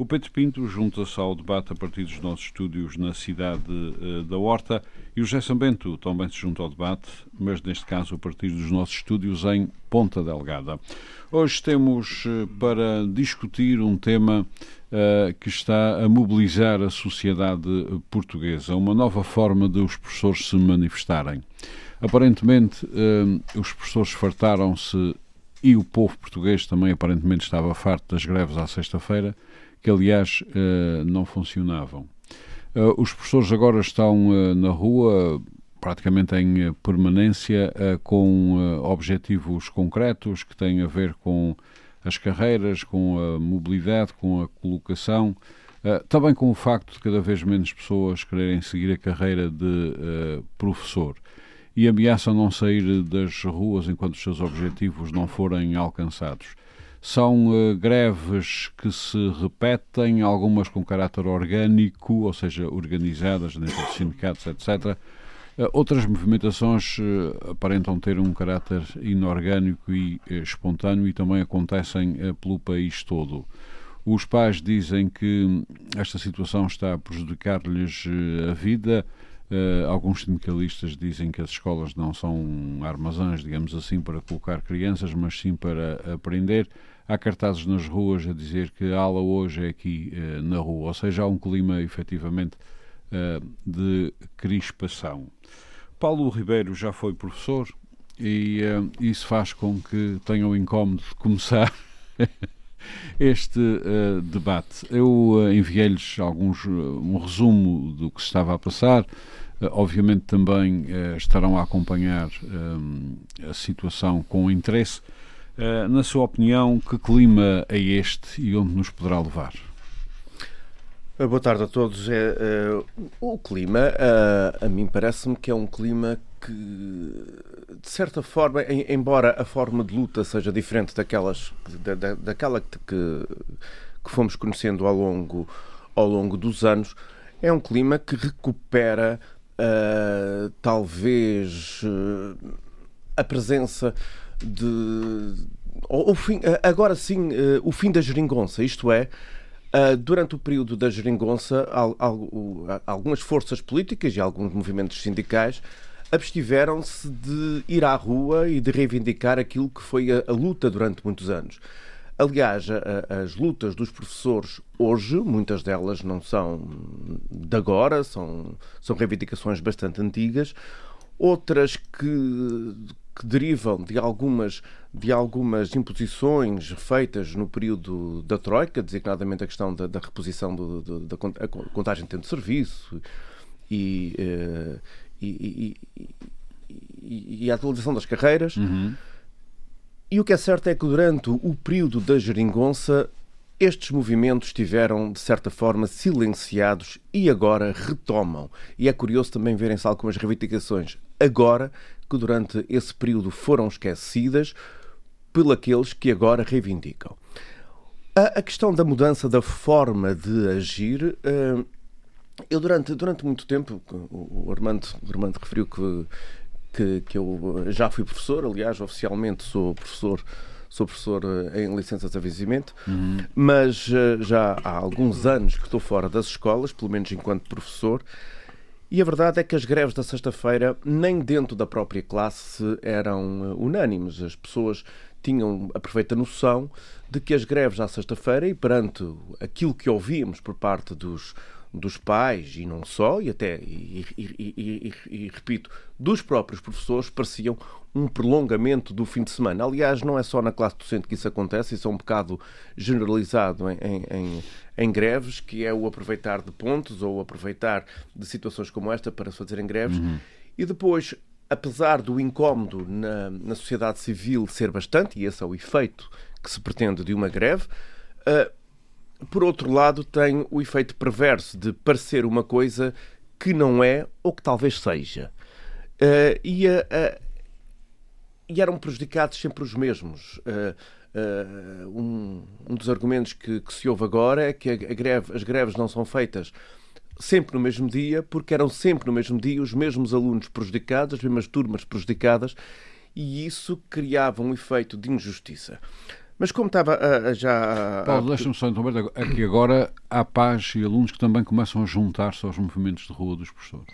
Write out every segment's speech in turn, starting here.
O Pedro Pinto junta-se ao debate a partir dos nossos estúdios na cidade uh, da Horta e o José Sambento também se junta ao debate, mas neste caso a partir dos nossos estúdios em Ponta Delgada. Hoje temos uh, para discutir um tema uh, que está a mobilizar a sociedade portuguesa, uma nova forma de os professores se manifestarem. Aparentemente, os professores fartaram-se e o povo português também aparentemente estava farto das greves à sexta-feira que aliás uh, não funcionavam. Uh, os professores agora estão uh, na rua, praticamente em permanência, com objetivos concretos que têm a ver com as carreiras, com a mobilidade, com a colocação, também com o facto de cada vez menos pessoas quererem seguir a carreira de professor e ameaçam não sair das ruas enquanto os seus objetivos não forem alcançados. São uh, greves que se repetem, algumas com caráter orgânico, ou seja, organizadas dentro de sindicatos, etc. Eh, outras movimentações uh, aparentam ter um caráter inorgânico e espontâneo e também acontecem pelo país todo. Os pais dizem que esta situação está a prejudicar-lhes a vida. Uh, alguns sindicalistas dizem que as escolas não são armazéns, digamos assim, para colocar crianças, mas sim para aprender. Há cartazes nas ruas a dizer que a aula hoje é aqui uh, na rua, ou seja, há um clima efetivamente uh, de crispação. Paulo Ribeiro já foi professor e isso faz com que tenha o incómodo de começar este uh, debate. Eu uh, enviei-lhes alguns uh, um resumo do que se estava a passar. obviamente também estarão a acompanhar a situação com interesse. na sua opinião, que clima é este e onde nos poderá levar? Boa tarde a todos. É, o clima, a mim parece-me que é um clima que, de certa forma, em, embora a forma de luta seja diferente daquelas, da, da, daquela que, que fomos conhecendo ao longo, ao longo dos anos, é um clima que recupera uh, talvez uh, a presença de. O, fim, agora sim, uh, o fim da geringonça, isto é, durante o período da geringonça, al, al, algumas forças políticas e alguns movimentos sindicais abstiveram-se de ir à rua e de reivindicar aquilo que foi a, a luta durante muitos anos. Aliás, a, as lutas dos professores hoje, muitas delas não são de agora, são, são reivindicações bastante antigas, outras que, que derivam de algumas, de algumas imposições feitas no período da Troika, designadamente a questão da, da reposição do, do, da contagem de tempo de serviço e, e, e, e a atualização das carreiras. Uhum. E o que é certo é que durante o período da geringonça estes movimentos estiveram, de certa forma, silenciados e agora retomam. E é curioso também verem-se algumas reivindicações agora que durante esse período foram esquecidas por aqueles que agora reivindicam. A, a questão da mudança da forma de agir uh, eu, durante, durante muito tempo, o Armando, o Armando referiu que, que, que eu já fui professor, aliás, oficialmente sou professor sou professor eh, em licenças de avisamento, uhum. mas eh, já há alguns anos que estou fora das escolas, pelo menos enquanto professor, e a verdade é que as greves da sexta-feira, nem dentro da própria classe, eram eh, unânimes. As pessoas tinham a perfeita noção de que as greves à sexta-feira, e perante aquilo que ouvíamos por parte dos dos pais e não só, e até, e, e, e, e, repito, dos próprios professores, pareciam um prolongamento do fim de semana. Aliás, não é só na classe docente que isso acontece, isso é um bocado generalizado em, em, em greves, que é o aproveitar de pontos ou aproveitar de situações como esta para se fazerem greves. Uhum. E depois, apesar do incómodo na, na sociedade civil ser bastante, e esse é o efeito que se pretende de uma greve, uh, por outro lado, tem o efeito perverso de parecer uma coisa que não é ou que talvez seja. Uh, e, uh, e, eram prejudicados sempre os mesmos. Um, um, dos argumentos que, que, se ouve agora é que a, a greve, as greves não são feitas sempre no mesmo dia, porque eram sempre no mesmo dia os mesmos alunos prejudicados, as mesmas turmas prejudicadas, e isso criava um efeito de injustiça. Mas como estava a já. Paulo, deixa-me só interromper. É que agora há pais e alunos que também começam a juntar-se aos movimentos de rua dos professores.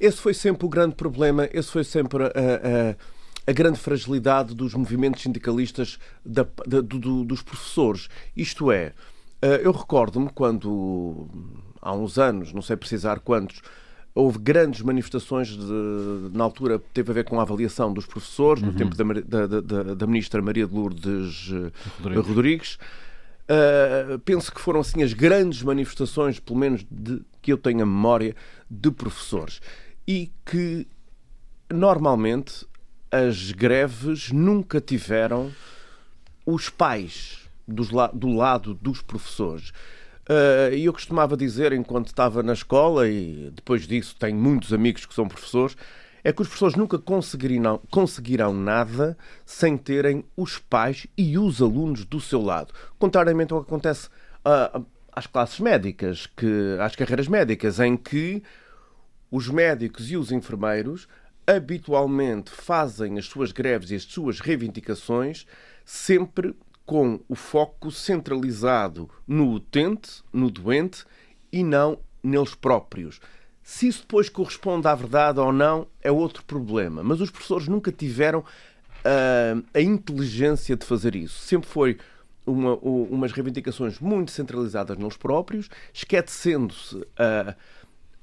Esse foi sempre o grande problema, esse foi sempre a, a, a grande fragilidade dos movimentos sindicalistas da, da, do, dos professores. Isto é, eh, eu recordo-me quando, há uns anos, não sei precisar quantos, houve grandes manifestações de, na altura teve a ver com a avaliação dos professores uhum. no tempo da, da, da, da, ministra Maria de Lourdes eh, Rodrigues. Rodrigues. Uh, penso que foram assim as grandes manifestações, pelo menos de, que eu tenho a memória, de professores. E que normalmente as greves nunca tiveram os pais dos, do lado dos professores. Uh, e eu costumava dizer, enquanto estava na escola, e depois disso tenho muitos amigos que são professores, é que os professores nunca conseguirão, conseguirão nada sem terem os pais e os alunos do seu lado. Contrariamente ao que acontece uh, às classes médicas, que, às carreiras médicas, em que os médicos e os enfermeiros habitualmente fazem as suas greves e as suas reivindicações sempre com o foco centralizado no utente, no doente e não neles próprios. Se isso depois corresponde à verdade ou não é outro problema. Mas os professores nunca tiveram uh, a inteligência de fazer isso. Sempre foi uma, umas reivindicações muito centralizadas neles próprios, esquecendo-se uh,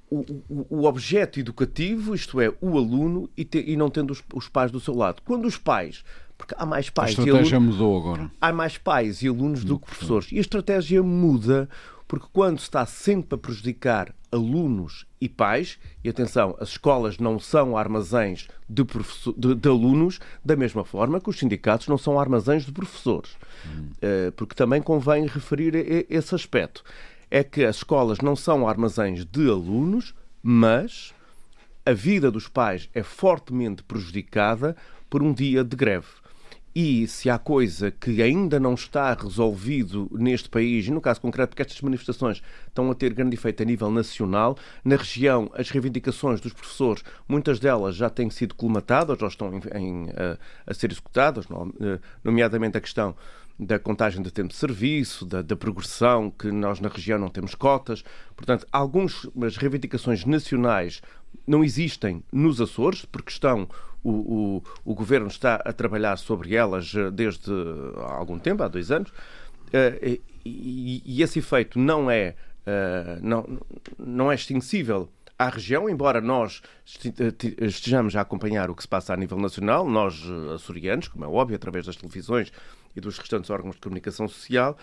o, o, o, objeto educativo, isto é, o aluno, e, te, e não tendo os, os, pais do seu lado. Quando os pais porque há mais pais. A estratégia alunos, mudou agora. Há mais pais e alunos do, do que professores. E a estratégia muda porque quando se está sempre a prejudicar alunos e pais, e atenção, as escolas não são armazéns de, de, de alunos, da mesma forma que os sindicatos não são armazéns de professores. Hum. Uh, porque também convém referir esse aspecto. É que as escolas não são armazéns de alunos, mas a vida dos pais é fortemente prejudicada por um dia de greve. E se há coisa que ainda não está resolvido neste país, e no caso concreto, porque estas manifestações estão a ter grande efeito a nível nacional, na região as reivindicações dos professores, muitas delas já têm sido colmatadas ou estão em, em, a, a, ser executadas, eh, nomeadamente a questão da contagem de tempo de serviço, da, da, progressão, que nós na região não temos cotas. Portanto, algumas reivindicações nacionais não existem nos Açores, porque estão o, o, o governo está a trabalhar sobre elas eh, desde há algum tempo, há dois anos, uh, e, e, esse efeito não é, uh, não, não é extensível à região, embora nós estejamos a acompanhar o que se passa a nível nacional, nós açorianos, como é óbvio, através das televisões e dos restantes órgãos de comunicação social,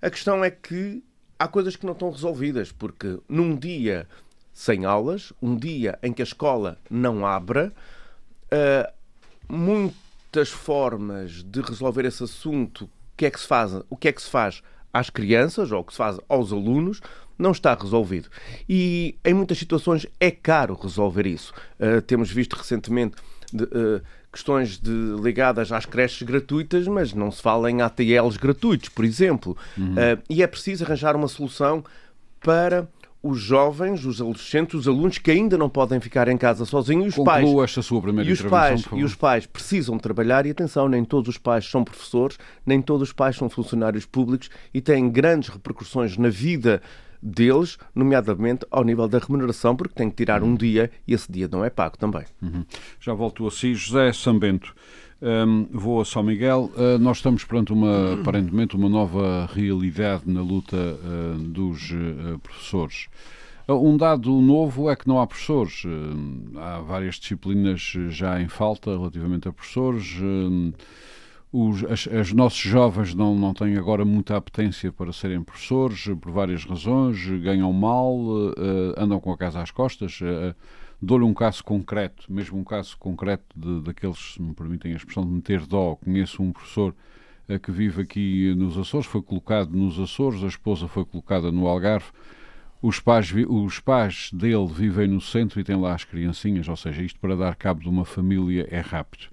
a questão é que há coisas que não estão resolvidas, porque num dia sem aulas, um dia em que a escola não abra, uh, muitas formas de resolver esse assunto, o que é que se faz, o que é que se faz às crianças ou o que se faz aos alunos, não está resolvido. E em muitas situações é caro resolver isso. Uh, temos visto recentemente de, uh, questões de, ligadas às creches gratuitas, mas não se fala em ATLs gratuitos, por exemplo. Uhum. Uh, e é preciso arranjar uma solução para os jovens, os adolescentes, os alunos que ainda não podem ficar em casa sozinhos. Os Conclua pais, esta sua primeira e os pais E os pais precisam trabalhar e atenção, nem todos os pais são professores, nem todos os pais são funcionários públicos e têm grandes repercussões na vida deles, nomeadamente ao nível da remuneração, porque têm que tirar um dia e esse dia não é pago também. Uhum. Já volto a si, José Sambento. Um, vou a São Miguel. Uh, nós estamos perante uma, aparentemente, uma nova realidade na luta uh, dos uh, professores. Um dado novo é que não há professores. Há várias disciplinas já em falta relativamente a professores. Os, as, as, nossos jovens não, não têm agora muita apetência para serem professores, por várias razões, ganham mal, andam com a casa às costas. Dou-lhe um caso concreto, mesmo um caso concreto de, daqueles, se me permitem a expressão, de meter dó. Conheço um professor que vive aqui nos Açores, foi colocado nos Açores, a esposa foi colocada no Algarve. Os pais, os pais dele vivem no centro e têm lá as criancinhas, ou seja, isto para dar cabo de uma família é rápido.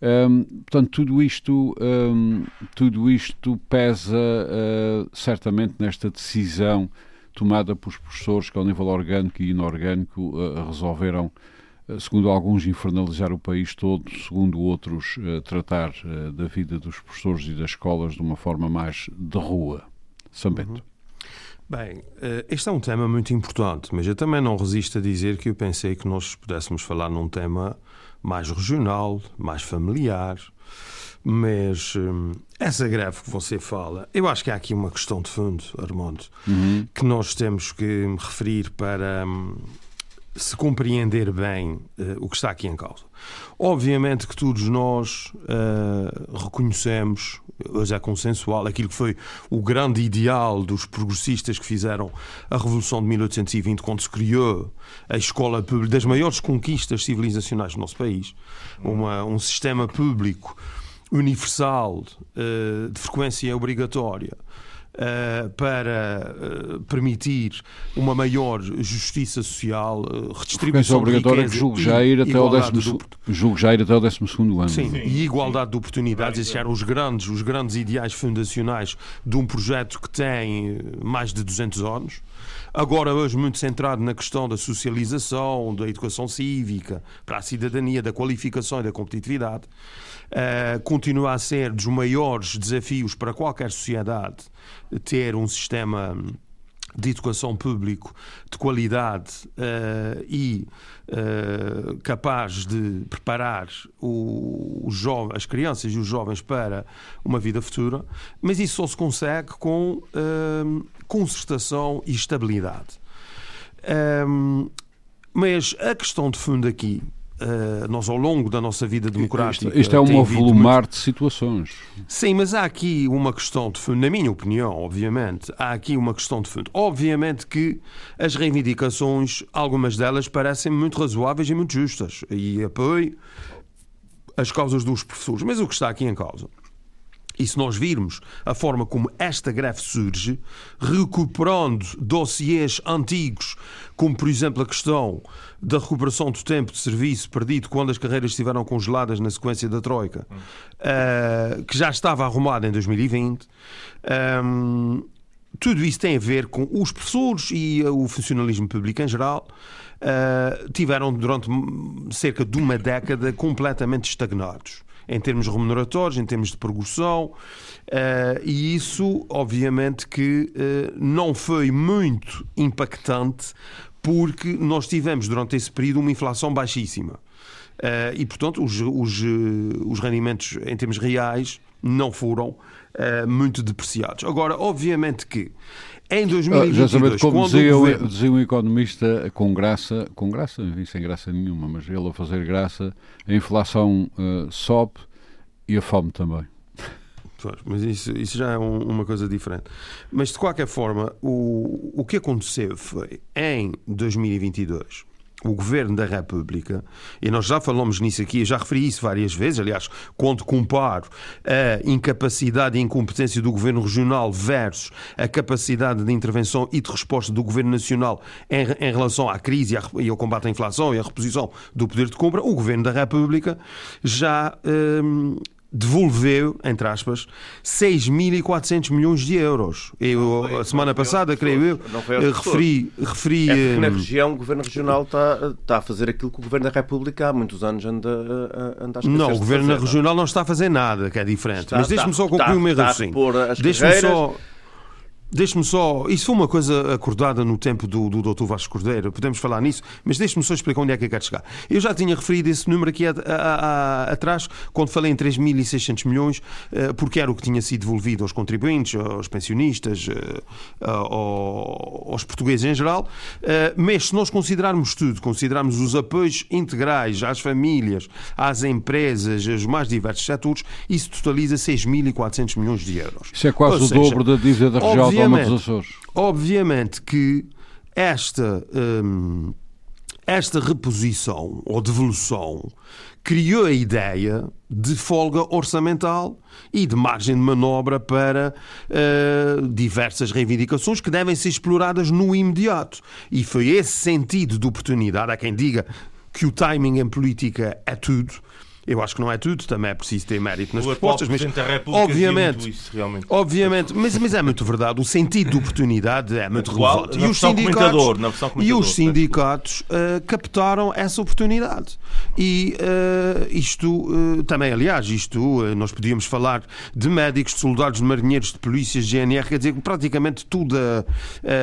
Um, portanto, tudo isto, um, tudo isto pesa uh, certamente nesta decisão tomada pelos professores que, ao nível orgânico e inorgânico, uh, resolveram, uh, segundo alguns, infernalizar o país todo, segundo outros, tratar da vida dos professores e das escolas de uma forma mais de rua. São Bento. Uhum. Bem, este é um tema muito importante, mas eu também não resisto a dizer que eu pensei que nós pudéssemos falar num tema mais regional, mais familiar. Mas hum, essa greve que você fala, eu acho que há aqui uma questão de fundo, Armando, uhum. que nós temos que referir para hum, se compreender bem uh, o que está aqui em causa. Obviamente que todos nós uh, reconhecemos, hoje é consensual, aquilo que foi o grande ideal dos progressistas que fizeram a Revolução de 1820, quando se criou a escola pública, das maiores conquistas civilizacionais do nosso país, uma, um sistema público universal uh, de frequência obrigatória uh, para uh, permitir uma maior justiça social, uh, redistribuição obrigatória que julgo já ir até o décimo, do... julgo já ir até o 12 ano. Sim, Sim, e igualdade de oportunidades, esses eram os grandes, os grandes ideais fundacionais de um projeto que tem mais de 200 anos. Agora, hoje, muito centrado na questão da socialização, da educação cívica, para a cidadania, da qualificação e da competitividade. Uh, continua a ser dos maiores desafios para qualquer sociedade ter um sistema de educação público de qualidade uh, e uh, capaz de preparar o, o jovem, as crianças e os jovens para uma vida futura, mas isso só se consegue com uh, concertação e estabilidade. Um, mas a questão de fundo aqui Uh, nós ao longo da nossa vida democrática. Isto, isto é um avolumar muito... de situações. Sim, mas há aqui uma questão de fundo, na minha opinião, obviamente, há aqui uma questão de fundo. Obviamente que as reivindicações, algumas delas parecem muito razoáveis e muito justas, e apoio as causas dos professores. Mas o que está aqui em causa e se nós virmos a forma como esta greve surge, recuperando dossiês antigos, como por exemplo a questão da recuperação do tempo de serviço perdido quando as carreiras estiveram congeladas na sequência da Troika, uh, que já estava arrumada em 2020. Um, tudo isso tem a ver com os professores e o funcionalismo público em geral. Uh, tiveram durante cerca de uma década completamente estagnados em termos remuneratórios, em termos de progressão, uh, e isso, obviamente, que uh, não foi muito impactante, porque nós tivemos durante esse período uma inflação baixíssima. Uh, e, portanto, os, os, os rendimentos em termos reais não foram muito depreciados. Agora, obviamente que em 2022, ah, já sabendo como dizia, governo... dizia um economista com graça, com graça, sem graça nenhuma, mas ele a fazer graça, a inflação uh, sobe e a fome também. mas isso, isso já é um, uma coisa diferente. Mas de qualquer forma, o, o que aconteceu foi em 2022 o Governo da República, e nós já falamos nisso aqui, já referi isso várias vezes, aliás, quando comparo a incapacidade e incompetência do Governo Regional versus a capacidade de intervenção e de resposta do Governo Nacional em, em relação à crise e ao combate à inflação e à reposição do poder de compra, o Governo da República já hum, devolveu, entre aspas, 6.400 milhões de euros. Eu, foi, a semana passada, creio eu, eh, referi... referi é na eh, região, o Governo Regional está, está a fazer aquilo que o Governo da República há muitos anos anda, eh, anda a Não, o Governo fazer, Regional não está a fazer nada, que é diferente. Está, Mas deixe-me só concluir o meu raciocínio. Deixe-me só... Deixe-me só. Isso foi uma coisa acordada no tempo do, do Dr. Vasco Cordeiro, podemos falar nisso, mas deixe-me só explicar onde é que eu quero chegar. Eu já tinha referido esse número aqui a, a, a, atrás, quando falei em 3.600 milhões, eh, porque era o que tinha sido devolvido aos contribuintes, aos pensionistas, eh, aos portugueses em geral. Eh, mas se nós considerarmos tudo, considerarmos os apoios integrais às famílias, às empresas, aos mais diversos setores, isso totaliza 6.400 milhões de euros. Isso é quase Ou o seja, dobro da dívida da região obviamente, obviamente que esta, hum, esta reposição ou devolução criou a ideia de folga orçamental e de margem de manobra para uh, diversas reivindicações que devem ser exploradas no imediato. E foi esse sentido de oportunidade. Há quem diga que o timing em política é tudo. Eu acho que não é tudo, também é preciso ter mérito nas o propostas, mas obviamente, isso, obviamente, mas, mas é muito verdade. O sentido de oportunidade é muito Igual, relevante. E os sindicatos, e os sindicatos uh, captaram essa oportunidade. E uh, isto uh, também, aliás, isto nós podíamos falar de médicos, de soldados, de marinheiros, de polícias, de GNR, quer dizer, praticamente tudo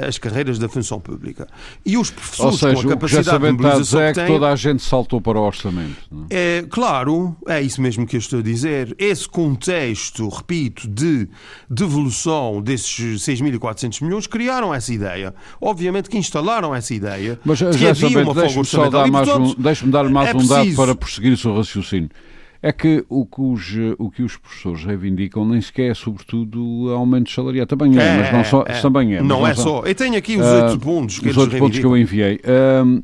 as carreiras da função pública. E os professores Ou seja, com a capacidade de mobilização é que, que toda a gente saltou para o orçamento. Não? É claro claro, é isso mesmo que eu estou a dizer, esse contexto, repito, de devolução desses 6.400 milhões criaram essa ideia. Obviamente que instalaram essa ideia Mas, de que havia uma folga orçamental. Um, Deixe-me dar mais é um dado para prosseguir o seu raciocínio. É que o que, os, o que os professores reivindicam nem sequer é, sobretudo, aumento salarial. Também é, é mas não só, é, também é. Não, não é só. Eu tenho aqui os oito uh, pontos que Os oito pontos que eu enviei. Uh,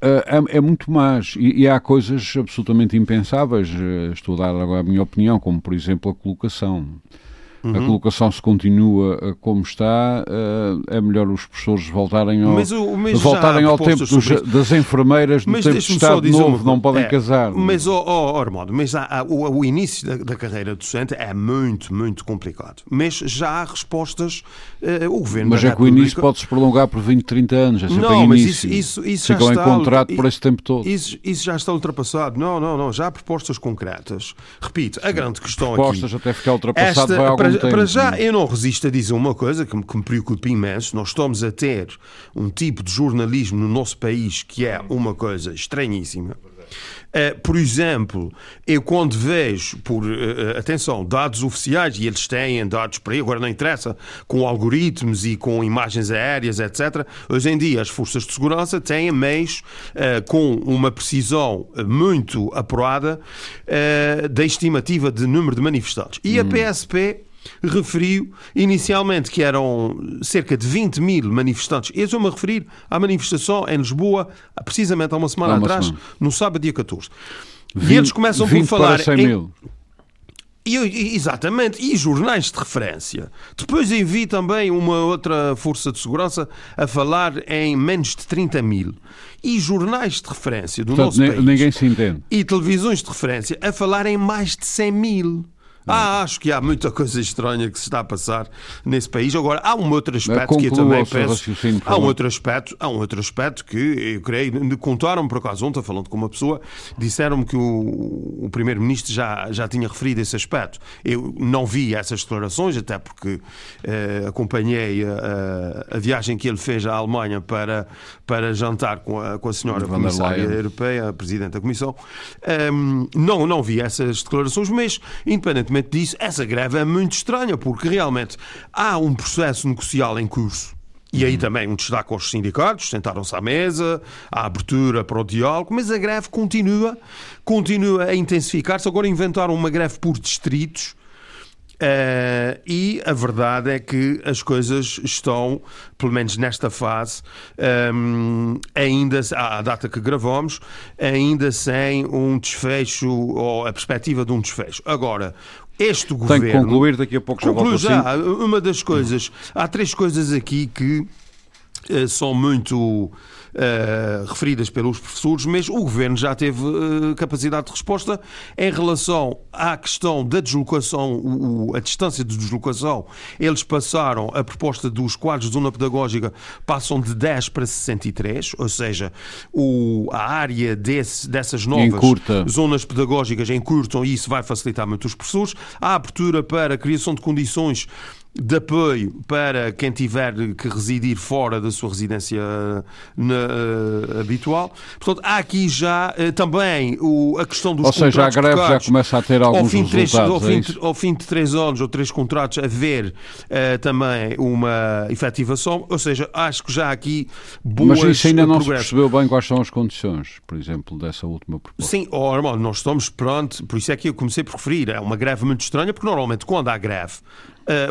é, é, muito mais. E, e, há coisas absolutamente impensáveis. Eh, estou a dar agora a minha opinião, como por exemplo a colocação. Uhum. A colocação se continua eh, como está, é melhor os professores voltarem ao, mas o, mas voltarem ao tempo dos, das enfermeiras no mas tempo de Estado Novo, não podem é, casar. Mas, oh, oh, Armando, mas há, há, o, o, início da, da, carreira docente é muito, muito complicado. Mas já há respostas, uh, o Governo Mas é que o início pode-se prolongar por 20, 30 anos, é sempre não, mas início. isso, isso, isso Ficam já está... em contrato por esse tempo todo. Isso, isso já está ultrapassado. Não, não, não, já há propostas concretas. Repito, a grande questão propostas aqui... até ficar ultrapassado esta, vai algum para, para já, eu não resisto a dizer uma coisa que me, que me preocupa imenso. Nós estamos a ter um tipo de jornalismo no nosso país que é uma coisa estranhíssima. Uh, por exemplo, eu quando vejo, por uh, atenção, dados oficiais, e eles têm dados para aí, agora não interessa, com algoritmos e com imagens aéreas, etc. Hoje em dia, as forças de segurança têm meios uh, com uma precisão muito apurada da estimativa de número de manifestantes. E a PSP hum referiu inicialmente que eram cerca de 20 mil manifestantes. Eu estou-me a referir à manifestação em Lisboa, precisamente há uma semana há uma atrás, semana. no sábado, dia 14. 20, e eles começam por falar. Para 100 em... E, exatamente, e jornais de referência. Depois envi também uma outra força de segurança a falar em menos de 30 mil. E jornais de referência do Portanto, nosso país. Ninguém se entende. E televisões de referência a falar em mais de 100 mil. Ah, acho que há muita coisa estranha que se está a passar nesse país. Agora, há um outro aspecto que eu também penso. Há um outro aspecto, há um outro aspecto que eu creio, contaram por acaso ontem, falando com uma pessoa, disseram-me que o, o Primeiro-Ministro já, já tinha referido esse aspecto. Eu não vi essas declarações, até porque eh, acompanhei a, a, viagem que ele fez à Alemanha para, para jantar com a, com a senhora Comissária Europeia, a Presidente da Comissão. Um, não, não vi essas declarações, mas, independentemente independentemente disso, essa greve é muito estranha, porque realmente há um processo negocial em curso. E aí também um destaque aos sindicatos, sentaram-se à mesa, a abertura para o diálogo, mas a greve continua, continua a intensificar-se. Agora inventaram uma greve por distritos, Uh, e a verdade é que as coisas estão, pelo menos nesta fase, um, ainda à data que gravamos, ainda sem um desfecho ou a perspectiva de um desfecho. Agora, este governo. Tem que concluir, daqui a pouco já volto já. Assim. Uma das coisas. Há três coisas aqui que uh, são muito uh, referidas pelos professores, mas o governo já teve uh, capacidade de resposta em relação à questão da deslocação, o, a distância de deslocação. Eles passaram a proposta dos quadros de zona pedagógica, passam de 10 para 63, ou seja, o, a área desse, dessas novas zonas pedagógicas encurtam e isso vai facilitar muito os professores. A abertura para a criação de condições de apoio para quem tiver que residir fora da sua residência na, uh, habitual. Portanto, há aqui já uh, também o, a questão dos Ou seja, a greve já começa a ter alguns ao fim resultados. Três, ao, fim, é ao fim de três anos ou três contratos, haver uh, também uma efetivação. Ou seja, acho que já há aqui boas Mas isso ainda não se percebeu bem quais são as condições, por exemplo, dessa última proposta. Sim, oh, Armando, nós estamos pronto, por isso é que eu comecei por referir. É uma greve muito estranha, porque normalmente quando há greve,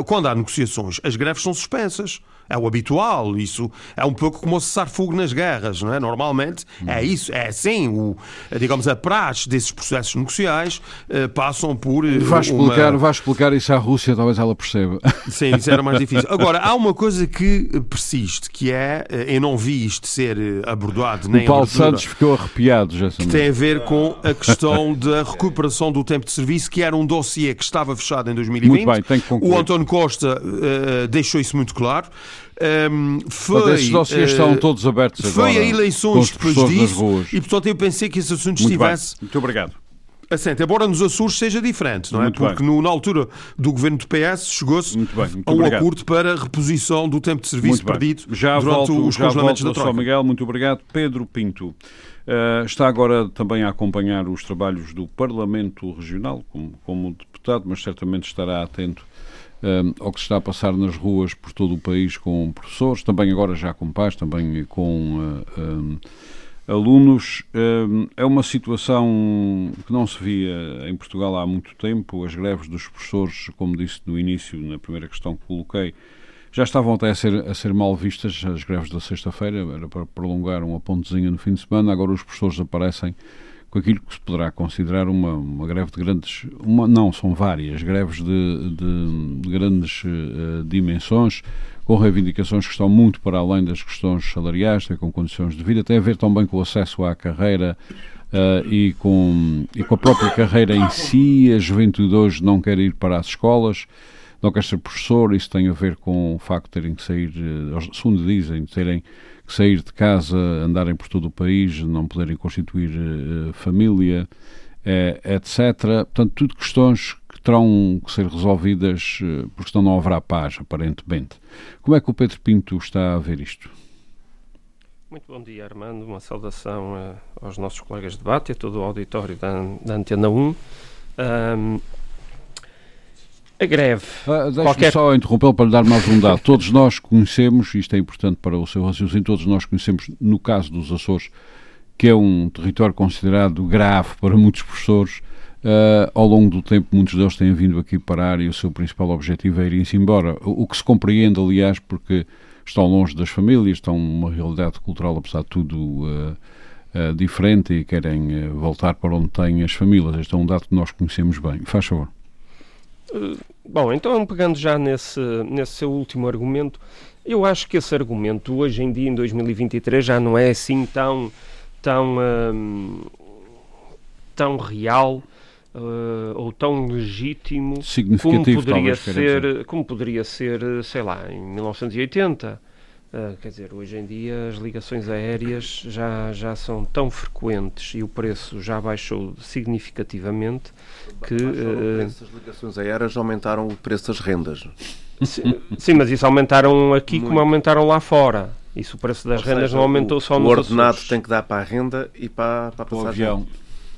quando há negociações, as greves são suspensas. É o habitual. Isso é um pouco como cessar fogo nas guerras, não é? Normalmente é isso, é assim. O, digamos, a praxe desses processos negociais uh, passam por. Uh, vai, explicar, uma... vai explicar isso à Rússia, talvez ela perceba. Sim, isso era mais difícil. Agora, há uma coisa que persiste, que é, eu não vi isto ser abordado nem O Paulo Santos ficou arrepiado, já Que tem a ver com a questão da recuperação do tempo de serviço, que era um dossiê que estava fechado em 2020. Muito bem, tem que concluir. O António Costa deixou isso muito claro. Um, foi, esses dossiês uh, estão todos abertos agora. Foi a eleições depois disso e, portanto, eu pensei que esse assunto muito estivesse... Bem. Muito obrigado. Assente, embora nos Açores seja diferente, não é? Muito Porque no, na altura do governo do PS chegou-se a um obrigado. acordo para a reposição do tempo de serviço muito perdido já durante volto, os já congelamentos volto da Troika. Miguel, muito obrigado. Pedro Pinto uh, está agora também a acompanhar os trabalhos do Parlamento Regional como, como deputado, mas certamente estará atento um, ao que se está a passar nas ruas por todo o país com professores, também agora já com pais, também com uh, um, alunos. É uma situação que não se via em Portugal há muito tempo. As greves dos professores, como disse no início, na primeira questão que coloquei, já estavam até a ser, a ser mal vistas as greves da sexta-feira, era para prolongar uma pontezinha no fim de semana, agora os professores aparecem com aquilo que se poderá considerar uma, uma greve de grandes. Uma, não, são várias greves de, de, de grandes uh, dimensões, com reivindicações que estão muito para além das questões salariais, com condições de vida, tem a ver também com o acesso à carreira. Uh, e, com, e com a própria carreira em si, a juventude hoje não quer ir para as escolas, não quer ser professor, isso tem a ver com o facto de terem que sair, segundo dizem, terem que sair de casa, andarem por todo o país, não poderem constituir uh, família, uh, etc. Portanto, tudo questões que terão que ser resolvidas uh, porque senão não haverá paz, aparentemente. Como é que o Pedro Pinto está a ver isto? Muito bom dia, Armando. Uma saudação aos nossos colegas de debate e a todo o auditório da, da Antena 1. Um, a greve. Ah, Deixe-me qualquer... só interrompê-lo para lhe dar mais um dado. Todos nós conhecemos, isto é importante para o seu raciocínio, todos nós conhecemos, no caso dos Açores, que é um território considerado grave para muitos professores. Uh, ao longo do tempo, muitos deles têm vindo aqui parar e o seu principal objetivo é ir-se embora. O, o, que se compreende, aliás, porque estão longe das famílias, estão numa realidade cultural, apesar de tudo, uh, uh, diferente e querem voltar para onde têm as famílias. Este é um dado que nós conhecemos bem. Faz favor. Eh, bom, então pegando já nesse, nesse seu último argumento, eu acho que esse argumento hoje em dia, em 2023, já não é assim tão, tão, hum, tão real uh, ou tão legítimo como poderia ser, como poderia ser, sei lá, em 1980 Uh, quer dizer, hoje em dia as ligações aéreas já, já são tão frequentes e o preço já baixou significativamente que. Uh, Essas ligações aéreas aumentaram o preço das rendas. Sim, sim, mas isso aumentaram aqui Muito. como aumentaram lá fora. Isso o preço das Ou rendas seja, não aumentou o, só nos O ordenado Açores. tem que dar para a renda e para, para a passagem. avião.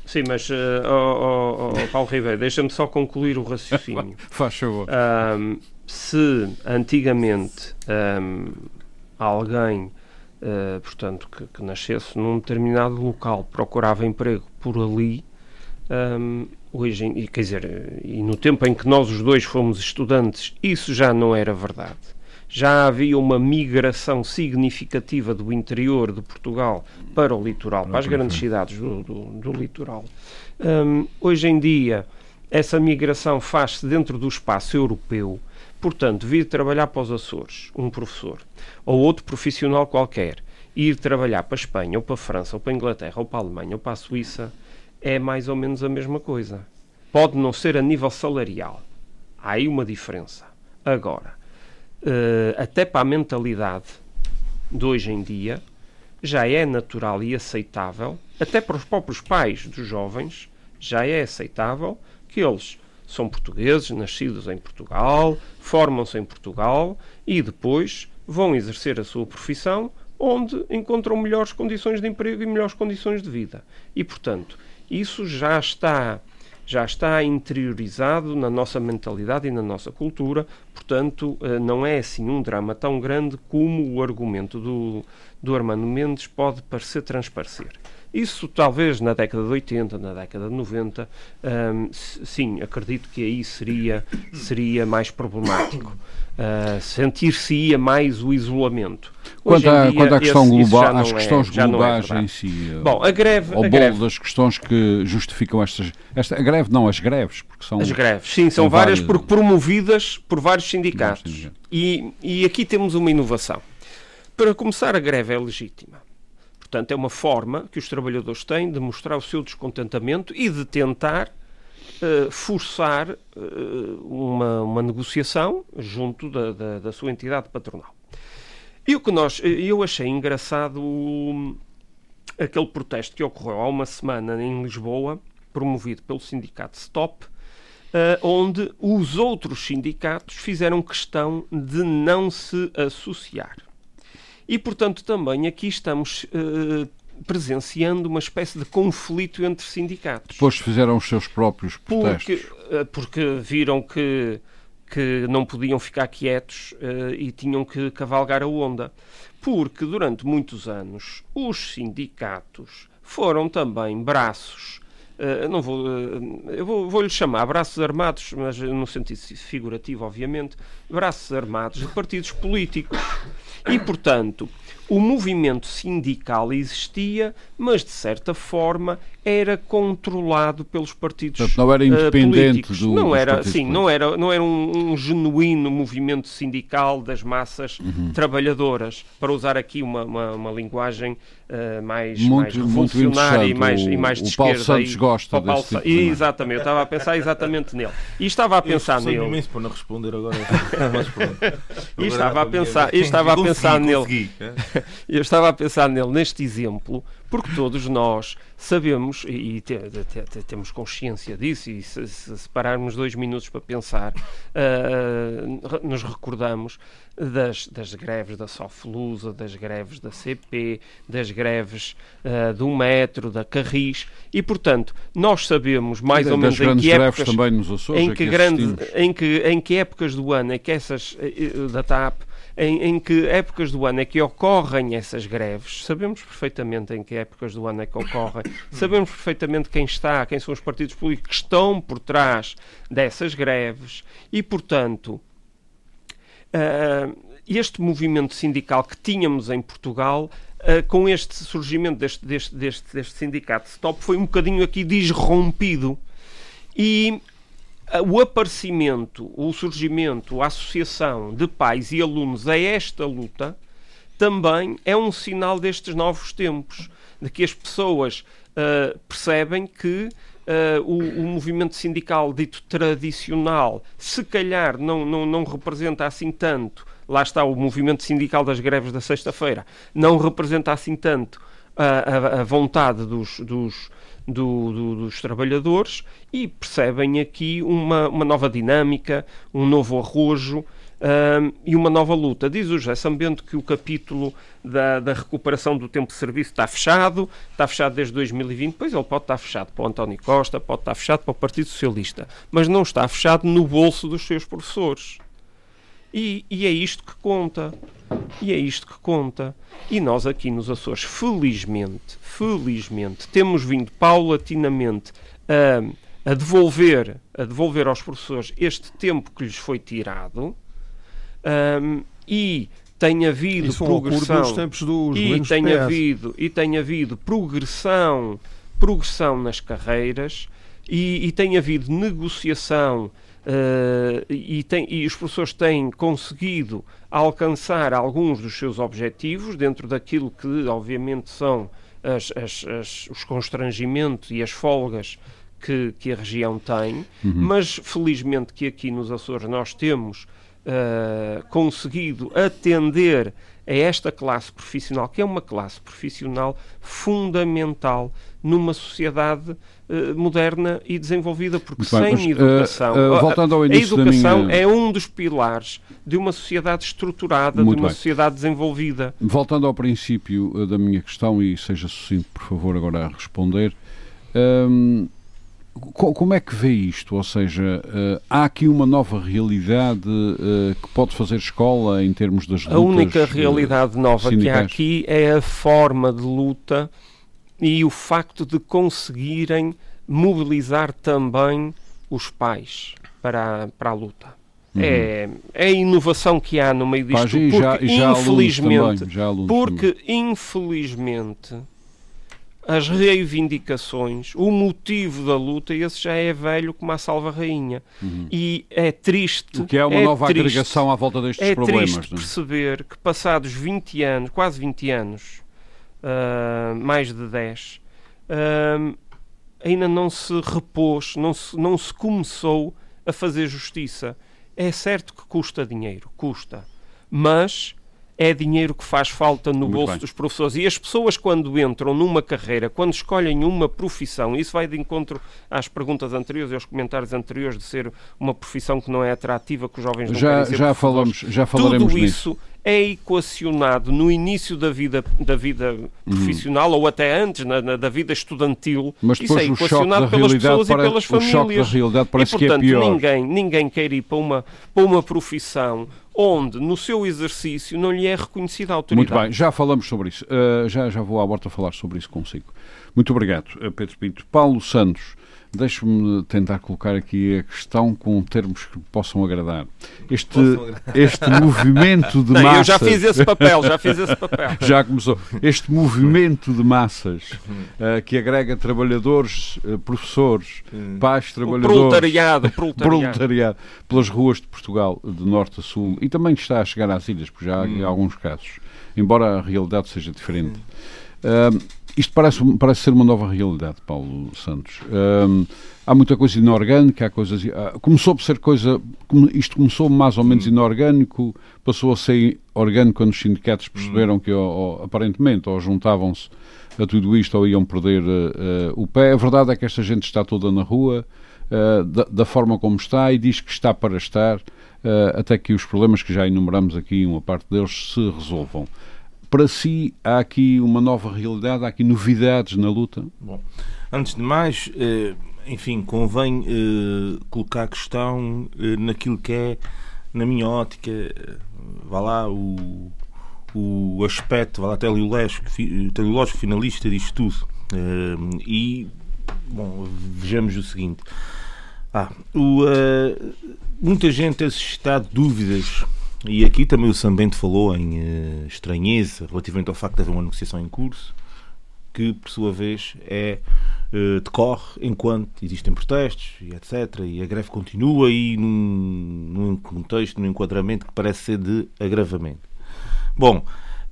Sim, mas, uh, oh, oh, oh, Paulo Ribeiro, deixa-me só concluir o raciocínio. Faz favor. Um, se antigamente um, alguém, uh, portanto, que, que, nascesse num determinado local, procurava emprego por ali, um, hoje, e, quer dizer, e no tempo em que nós os dois fomos estudantes, isso já não era verdade. Já havia uma migração significativa do interior de Portugal para o litoral, para as grandes cidades do, do, do litoral. Um, hoje em dia, essa migração faz-se dentro do espaço europeu Portanto, vir trabalhar para os Açores, um professor, ou outro profissional qualquer, ir trabalhar para a Espanha, ou para a França, ou para a Inglaterra, ou para a Alemanha, ou para a Suíça, é mais ou menos a mesma coisa. Pode não ser a nível salarial. Há aí uma diferença. Agora, uh, até para a mentalidade de hoje em dia, já é natural e aceitável, até para os próprios pais dos jovens, já é aceitável que eles são portugueses, nascidos em Portugal, formam-se em Portugal e depois vão exercer a sua profissão onde encontram melhores condições de emprego e melhores condições de vida. E, portanto, isso já está já está interiorizado na nossa mentalidade e na nossa cultura, portanto, eh, não é assim um drama tão grande como o argumento do, do Armando Mendes pode parecer transparecer. Isso talvez na década de 80, na década de 90, um, sim, acredito que aí seria, seria mais problemático. Uh, Sentir-se-ia mais o isolamento. Quanto, à, quanto à questão esse, global, às é, questões é, globais é em si, Bom, a greve, ao a bolo greve. das questões que justificam estas. Esta, a greve, não, as greves, porque são. As greves, sim, são, são várias, várias, promovidas por vários sindicatos. sindicatos. E, e aqui temos uma inovação. Para começar, a greve é legítima. Portanto, é uma forma que os trabalhadores têm de mostrar o seu descontentamento e de tentar uh, forçar uh, uma, uma negociação junto da, da, da, sua entidade patronal. E o que nós, eu achei engraçado aquele protesto que ocorreu há uma semana em Lisboa, promovido pelo sindicato Stop, uh, onde os outros sindicatos fizeram questão de não se associar. E, portanto, também aqui estamos uh, presenciando uma espécie de conflito entre sindicatos. Depois fizeram os seus próprios protestos. Porque, uh, porque viram que, que não podiam ficar quietos uh, e tinham que cavalgar a onda. Porque durante muitos anos os sindicatos foram também braços Uh, não vou, uh, eu vou, vou-lhe chamar braços armados, mas no sentido figurativo, obviamente, braços armados de partidos políticos. E, portanto, o movimento sindical existia, mas de certa forma era controlado pelos partidos Portanto, não era eh, independente uh, do, não era, sim, não era, não era um, um, genuíno movimento sindical das massas uhum. trabalhadoras, para usar aqui uma, uma, uma linguagem uh, mais, muito, mais revolucionária e mais, o, e mais de o Paulo Santos gosta Paulo desse tipo Exatamente, eu estava a pensar exatamente nele. E estava a pensar eu nele. imenso para não responder agora. e estava a pensar, e estava a pensar nele. Eu estava a pensar nele neste exemplo, porque todos nós sabemos e, te, te, te, temos consciência disso, e se, se separarmos dois minutos para pensar, uh, nos recordamos das, das greves da Soflusa, das greves da CP, das greves uh, do metro, da Carris, e portanto nós sabemos mais ou menos em que épocas também nos Açores, em que, grande, em que em que épocas do ano é que essas eh, da TAP em, em, que épocas do ano é que ocorrem essas greves, sabemos perfeitamente em que épocas do ano é que ocorrem, sabemos perfeitamente quem está, quem são os partidos políticos que estão por trás dessas greves. E, portanto, uh, este movimento sindical que tínhamos em Portugal Uh, com este surgimento deste, deste, deste, deste sindicato Stop foi um bocadinho aqui disrompido. E o aparecimento, o surgimento, a associação de pais e alunos a esta luta também é um sinal destes novos tempos, de que as pessoas uh, percebem que uh, o, o, movimento sindical dito tradicional, se calhar não, não, não representa assim tanto, lá está o movimento sindical das greves da sexta-feira, não representa assim tanto a, a, a vontade dos, dos do, do, dos trabalhadores e percebem aqui uma, uma nova dinâmica, um novo arrojo um, e uma nova luta. Diz o José Sambento que o capítulo da, da, recuperação do tempo de serviço está fechado, está fechado desde 2020, pois ele pode estar fechado para o António Costa, pode estar fechado para o Partido Socialista, mas não está fechado no bolso dos seus professores. E, e é isto que conta. E é isto que conta. E nós aqui nos Açores, felizmente, felizmente, temos vindo paulatinamente a, a, devolver, a devolver aos professores este tempo que lhes foi tirado um, e tem havido progressão tempos dos e tem havido e tem havido progressão progressão nas carreiras e, e tem havido negociação Uh, e, tem, e, os professores têm conseguido alcançar alguns dos seus objetivos dentro daquilo que, obviamente, são as, as, as, os constrangimentos e as folgas que, que a região tem, uhum. mas felizmente que aqui nos Açores nós temos uh, conseguido atender a esta classe profissional, que é uma classe profissional fundamental numa sociedade uh, moderna e desenvolvida, porque Muito sem bem, mas, educação. Uh, uh, voltando ao início a educação minha... é um dos pilares de uma sociedade estruturada, Muito de uma bem. sociedade desenvolvida. Voltando ao princípio da minha questão, e seja sucinto, por favor, agora a responder. Um, como é que vê isto? Ou seja, uh, há aqui uma nova realidade uh, que pode fazer escola em termos das lutas? A única realidade nova sindicais? que há aqui é a forma de luta e o facto de conseguirem mobilizar também os pais para a, para a luta. Uhum. É, é a inovação que há no meio disto, Pá, porque já, já infelizmente, também, porque também. infelizmente as reivindicações, o motivo da luta, esse já é velho como a salva rainha. Uhum. E é triste. O que é uma é nova triste, agregação à volta destes é problemas. É triste perceber que passados 20 anos, quase 20 anos, uh, mais de 10, uh, ainda não se repôs, não se, não se começou a fazer justiça. É certo que custa dinheiro, custa. Mas é dinheiro que faz falta no Muito bolso bem. dos professores. E as pessoas, quando entram numa carreira, quando escolhem uma profissão, isso vai de encontro às perguntas anteriores e aos comentários anteriores de ser uma profissão que não é atrativa, que os jovens não já, querem ser já falamos Já falaremos Tudo isso nisso é equacionado no início da vida, da vida uhum. profissional ou até antes, na, na, da vida estudantil. Mas depois Isso é equacionado pelas pessoas parece, e pelas famílias. O choque da realidade parece e, portanto, que é pior. Ninguém, ninguém quer ir para uma, para uma profissão onde no seu exercício não lhe é reconhecida a autoridade. Muito bem, já falamos sobre isso. Uh, já, já vou à volta falar sobre isso consigo. Muito obrigado, eh, Pedro Pinto. Paulo Santos. Deixe-me tentar colocar aqui a questão com termos que possam agradar. Este, este movimento de Não, massas. Eu já fiz esse papel, já fiz esse papel. já começou. Este movimento de massas uh, que agrega trabalhadores, uh, professores, hum. pais, trabalhadores. O proletariado, proletariado. proletariado. pelas ruas de Portugal, de norte a sul, e também está a chegar às ilhas, porque já há hum. alguns casos, embora a realidade seja diferente. Uh, isto parece, parece ser uma nova realidade, Paulo Santos. Há muita coisa inorgânica, há coisas. Há, começou por ser coisa. Isto começou mais ou menos hum. inorgânico, passou a ser orgânico quando os sindicatos perceberam hum. que, ou, aparentemente, ou juntavam-se a tudo isto ou iam perder uh, uh, o pé. A verdade é que esta gente está toda na rua, uh, da, da, forma como está, e diz que está para estar, até que os problemas que já enumeramos aqui, uma parte deles, se resolvam para si há aqui uma nova realidade, há aqui novidades na luta? Bom, antes de mais, eh, enfim, convém eh, colocar a questão eh, naquilo que é, na minha ótica, vá lá, o, o aspecto, vá lá, teleológico, teleológico finalista disto tudo. E, bom, vejamos o seguinte. Ah, o, muita gente tem suscitado dúvidas e aqui também o Sambento falou em uh, estranheza relativamente ao facto de haver uma negociação em curso, que por sua vez é uh, decorre enquanto existem protestos e etc. E a greve continua e num, num contexto, num enquadramento que parece ser de agravamento. Bom,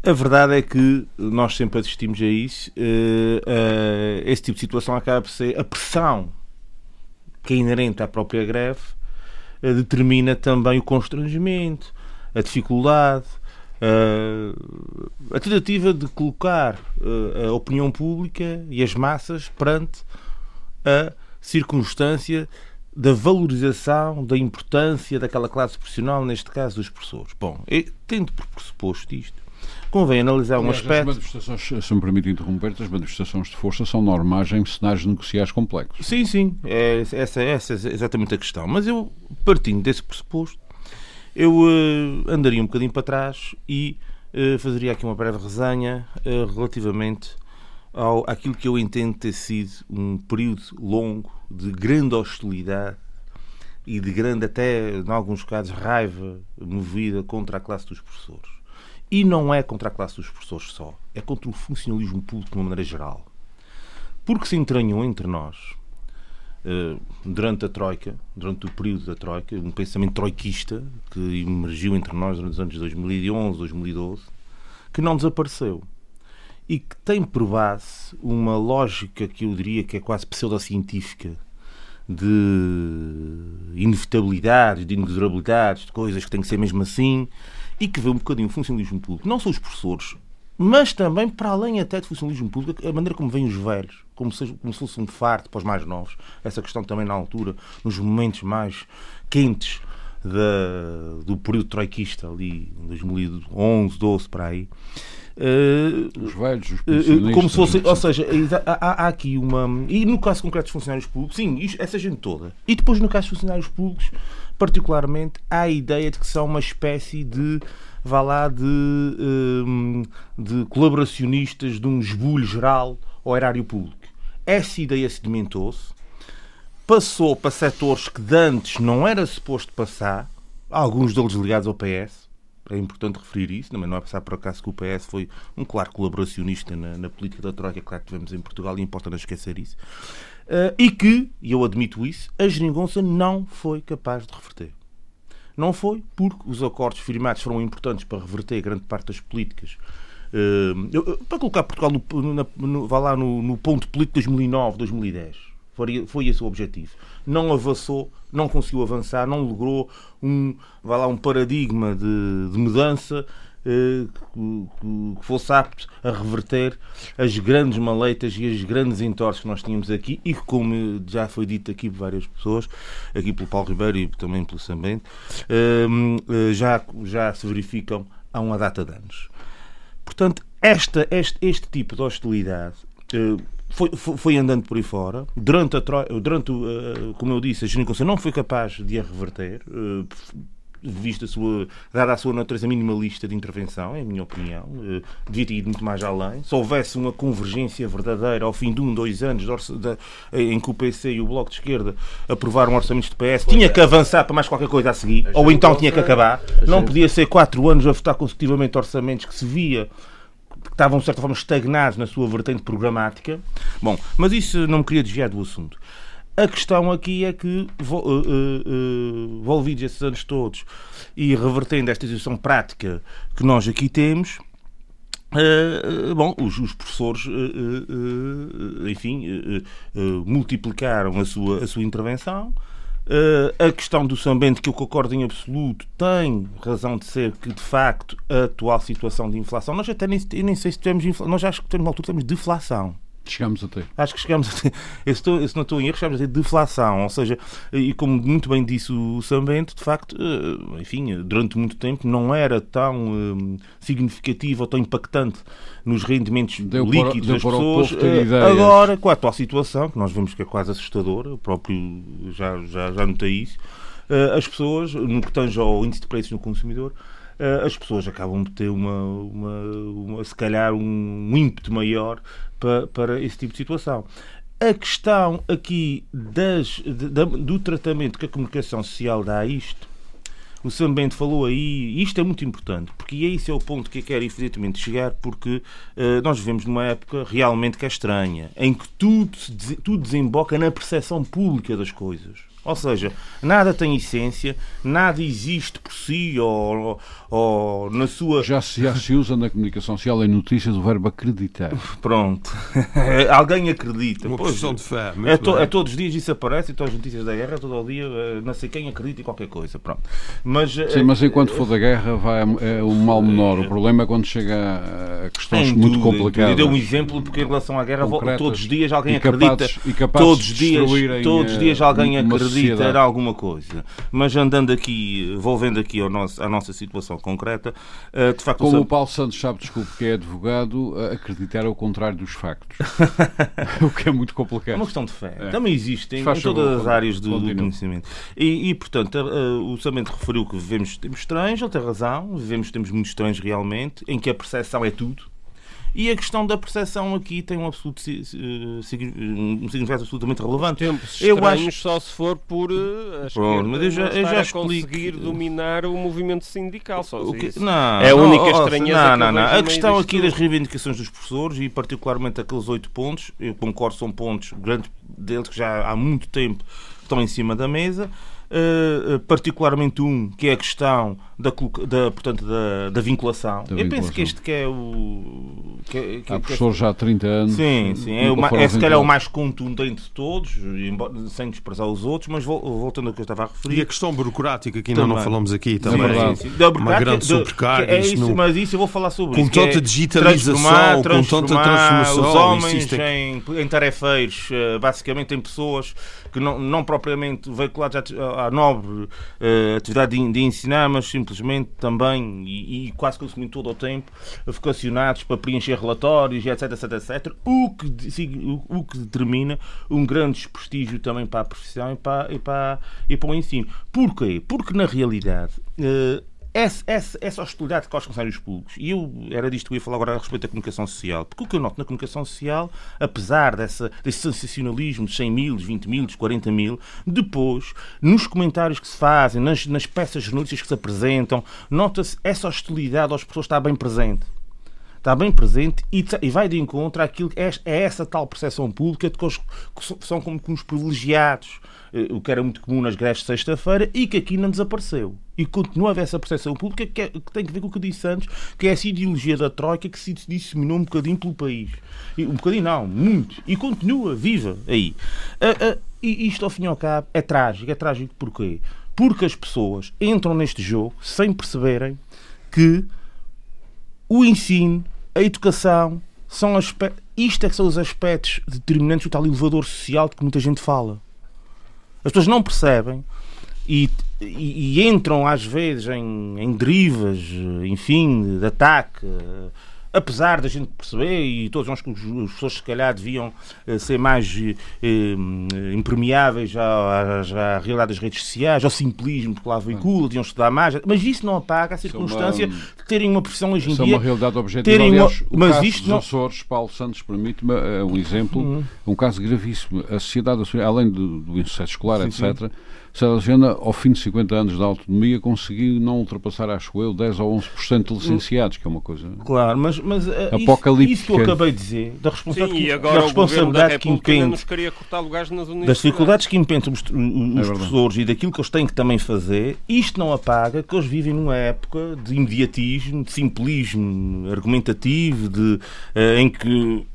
a verdade é que nós sempre assistimos a isso. Uh, uh, esse tipo de situação acaba por ser a pressão que é inerente à própria greve determina também o constrangimento, a dificuldade, a tentativa de colocar a opinião pública e as massas perante a circunstância da valorização da importância daquela classe profissional, neste caso dos professores. Bom, tendo por pressuposto isto, convém analisar um aspecto. As manifestações, se me permite interromper, as manifestações de força são normais em cenários negociais complexos. Sim, sim, é, essa, essa é exatamente a questão. Mas eu, partindo desse pressuposto, eu uh, andaria um bocadinho para trás e uh, fazeria aqui uma breve resenha uh, relativamente ao, àquilo que eu entendo ter sido um período longo de grande hostilidade e de grande, até em alguns casos, raiva movida contra a classe dos professores. E não é contra a classe dos professores só, é contra o funcionalismo público de uma maneira geral. Porque se entranhou entre nós durante a Troika, durante o período da Troika, um pensamento troiquista que emergiu entre nós nos anos 2011, 2012, que não desapareceu. E que tem por base uma lógica que eu diria que é quase pseudocientífica de inevitabilidades, de inexorabilidades, de coisas que têm que ser mesmo assim e que vê um bocadinho o funcionalismo público, não só os professores, mas também para além até de funcionalismo público, a maneira como vêm os velhos, como se, como se fosse um farto para os mais novos. Essa questão também na altura, nos momentos mais quentes da, do período troiquista, ali em 2011, 12, para aí. Uh, os velhos, os uh, como se fosse, ou seja, há, há, aqui uma. E no caso concreto dos funcionários públicos, sim, essa gente toda. E depois no caso dos funcionários públicos, particularmente, a ideia de que são uma espécie de vá lá de, de colaboracionistas de um esbulho geral ao erário público. Essa ideia sedimentou-se, passou para setores que antes não era suposto passar, alguns deles ligados ao PS. É importante referir isso, também não é passar por acaso que o PS foi um claro colaboracionista na, na política da Troika, claro que tivemos em Portugal, e importa não esquecer isso. Uh, e que, e eu admito isso, a geringonça não foi capaz de reverter. Não foi porque os acordos firmados foram importantes para reverter grande parte das políticas. Uh, para colocar Portugal no, no, no, vá lá no, no ponto político de 2009, 2010. Foi, foi esse o objetivo. Não avançou, não conseguiu avançar, não logrou um, vá lá, um paradigma de, de mudança eh, que, que, fosse apto a reverter as grandes maleitas e as grandes entorces que nós tínhamos aqui e que, como já foi dito aqui por várias pessoas, aqui pelo Paulo Ribeiro e também pelo Sambente, eh, eh, já, já se verificam há uma data de anos. Portanto, esta, este, este tipo de hostilidade foi, foi, andando por aí fora. Durante, a, durante como eu disse, a Geniconça não foi capaz de a reverter, vista a sua, dada a sua natureza minimalista de intervenção, em minha opinião, eh, devia ter ido muito mais além. Se houvesse uma convergência verdadeira ao fim de um, dois anos de, de, em que o PC e o Bloco de Esquerda aprovaram orçamentos de PS, tinha que avançar para mais qualquer coisa a seguir, ou então tinha que acabar. Não podia ser quatro anos a votar consecutivamente orçamentos que se via que estavam, de certa forma, estagnados na sua vertente programática. Bom, mas isso não me queria desviar do assunto. A questão aqui é que, uh, uh, uh, envolvidos esses anos todos e revertendo esta situação prática que nós aqui temos, Uh, bom, os, os professores, uh, uh, enfim, multiplicaram a sua, a sua intervenção. a questão do Sambente, que eu concordo em absoluto, tem razão de ser que, de facto, a atual situação de inflação, nós até nem, nem sei se tivemos, nós acho que temos, na altura temos deflação. Chegamos a ter. Acho que chegamos a ter. Eu, estou, se não estou em erro, chegamos a ter deflação. Ou seja, e como muito bem disse o Sambento, de facto, eh, enfim, durante muito tempo não era tão um, significativo ou tão impactante nos rendimentos deu líquidos das pessoas. Eh, agora, com a atual situação, que nós vemos que é quase assustadora, o próprio já, já, já notei isso, eh, as pessoas, no que tange ao índice de preços no consumidor, as pessoas acabam de ter uma, uma, uma se calhar um, ímpeto maior para, para esse tipo de situação. A questão aqui das, do tratamento que a comunicação social dá a isto, o Sam Bento falou aí, isto é muito importante, porque esse é o ponto que eu quero evidentemente chegar, porque uh, nós vivemos numa época realmente que é estranha, em que tudo, tudo desemboca na percepção pública das coisas. Ou seja, nada tem essência, nada existe por si ou, ou na sua. Já se, já se usa na comunicação social em notícias o verbo acreditar. Pronto. Alguém acredita. Uma questão de fé. É, to, é, todos os dias isso aparece, e todas as notícias da guerra, todo o dia, eh, não sei quem acredita em qualquer coisa. Pronto. Mas, Sim, eh, mas enquanto for da guerra vai, é um mal menor. O problema é quando chega a questões muito complicadas. Eu dei um exemplo porque em relação à guerra todos os dias alguém acredita. E todos os dias, todos os dias alguém acredita acreditar alguma coisa. Mas andando aqui, volvendo aqui ao nosso, à nossa situação concreta, eh, de facto... Como o Paulo Santos sabe, desculpe, que é advogado, eh, acreditar ao contrário dos factos. o que é muito complicado. É uma questão de fé. É. Também existe em, em todas as áreas do, do conhecimento. E, e portanto, eh, o Samento referiu que vivemos tempos estranhos, ele tem razão, vivemos tempos muito estranhos realmente, em que a percepção é tudo e a questão da percepção aqui tem um, absoluto, um significado absolutamente relevante. Tempos eu acho só se for por uh, Pronto, mas eu já, eu já conseguir dominar o movimento sindical. Só o que, não, é a única não, estranheza. Não, não, não. A questão aqui das reivindicações dos professores e particularmente aqueles oito pontos, eu concordo, são pontos, grande deles que já há muito tempo estão em cima da mesa. Uh, particularmente um que é a questão da, da, portanto, da, da vinculação. Da eu penso que este que é o. Que, é, que, há professor que é, já há 30 anos. Sim, sim. É, o, é se calhar o mais contundente de todos, sem desprezar os outros, mas voltando ao que eu estava a referir. E a questão burocrática que ainda também. não falamos aqui também. Sim, sim, sim. Da uma grande sobrecarga. É isso, no... mas isso eu vou falar sobre com isso. Com tanta é digitalização, com tanta transformação. Os homens em, em tarefeiros, eh, basicamente em pessoas que não, não propriamente veiculadas à, à nobre uh, atividade de, de ensinar, mas sim simplesmente também, e, e quase consumindo todo o tempo, vocacionados para preencher relatórios, etc, etc, etc, o que, o, o que determina um grande desprestígio também para a profissão e para, e para, e para o ensino. Porquê? Porque, na realidade, uh, essa, essa, essa hostilidade com os funcionários públicos, e eu era disto que eu ia falar agora a respeito da comunicação social, porque o que eu noto na comunicação social, apesar dessa, desse sensacionalismo de 100 mil, 20 mil, 40 mil, depois, nos comentários que se fazem, nas, nas peças jornalísticas que se apresentam, nota-se essa hostilidade às pessoas está bem presente está bem presente e, e vai de encontro àquilo que é, é essa tal percepção pública de que, os, que são como que uns privilegiados, eh, o que era muito comum nas greves de sexta-feira e que aqui não desapareceu. E continua a haver essa percepção pública que, é, que, tem a ver com o que eu disse antes, que é essa ideologia da Troika que se disseminou um bocadinho pelo país. E, um bocadinho não, muito. E continua viva aí. Uh, uh, e isto, ao fim e ao cabo, é trágico. É trágico porquê? Porque as pessoas entram neste jogo sem perceberem que o ensino a educação são aspectos. Isto é que são os aspectos determinantes do tal elevador social de que muita gente fala. As pessoas não percebem e, e, e entram às vezes em, em derivas, enfim, de ataque apesar da gente perceber, e todos nós, as pessoas se calhar deviam eh, ser mais eh, impermeáveis à, à, à, realidade das redes sociais, ao simplismo que lá veicula, deviam estudar mais, mas isso não apaga a circunstância uma, de terem uma profissão hoje em dia. Isso é uma realidade objetiva. Aliás, uma, mas caso isto dos não... Açores, Paulo Santos permite-me é um exemplo, uhum. um caso gravíssimo. A sociedade, além do, do insucesso escolar, sim, etc., sim Célia Lucena, ao fim de 50 anos da autonomia, conseguiu não ultrapassar, acho eu, 10 ou 11% de licenciados, que é uma coisa claro, mas, mas, uh, apocalíptica. Isso, isso, que eu acabei de dizer, da responsabilidade, Sim, e agora da responsabilidade que impende, nos queria cortar lugares nas universidades. das dificuldades que impedem os, os é professores e daquilo que eles têm que também fazer, isto não apaga que eles vivem numa época de imediatismo, de simplismo argumentativo, de, uh, em que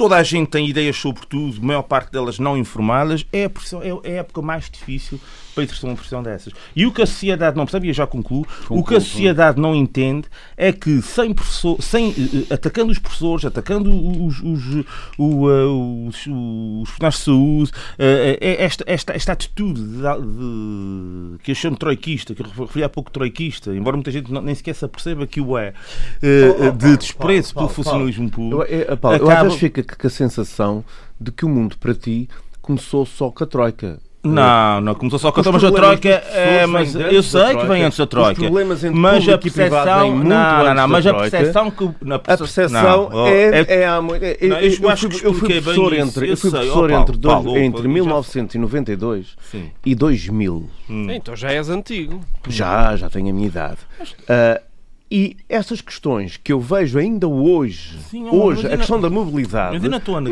toda a gente tem ideias sobre tudo, a maior parte delas não informadas, é a, é, é a época mais difícil para exercer uma pressão dessas. E o que a sociedade não percebe, e eu já concluo, concluo o que a sociedade não entende é que sem, professor, sem uh, atacando os professores, atacando os, os, os, os profissionais de saúde, uh, esta, esta, esta atitude de, de, que eu chamo troiquista, que eu referi há pouco troiquista, embora muita gente não, nem sequer se aperceba que o é, de desprezo pelo funcionalismo público. Eu, Paulo, acaba... eu às vezes fica com a sensação de que o mundo para ti começou só com a Troika. Não, não começou só com a Troika. É, mas eu sei que vem antes da Troika. mas a percepção. Não, não, não, mas a percepção que. Na perce... A percepção é, é, é, há muito. Eu, eu, eu, fui, eu fui professor entre, eu fui professor entre, dois, entre 1992 Sim. e 2000. Hum. Então já és antigo. Já, já tenho a minha idade. E essas questões que eu vejo ainda hoje, Sim, hoje a questão da mobilidade,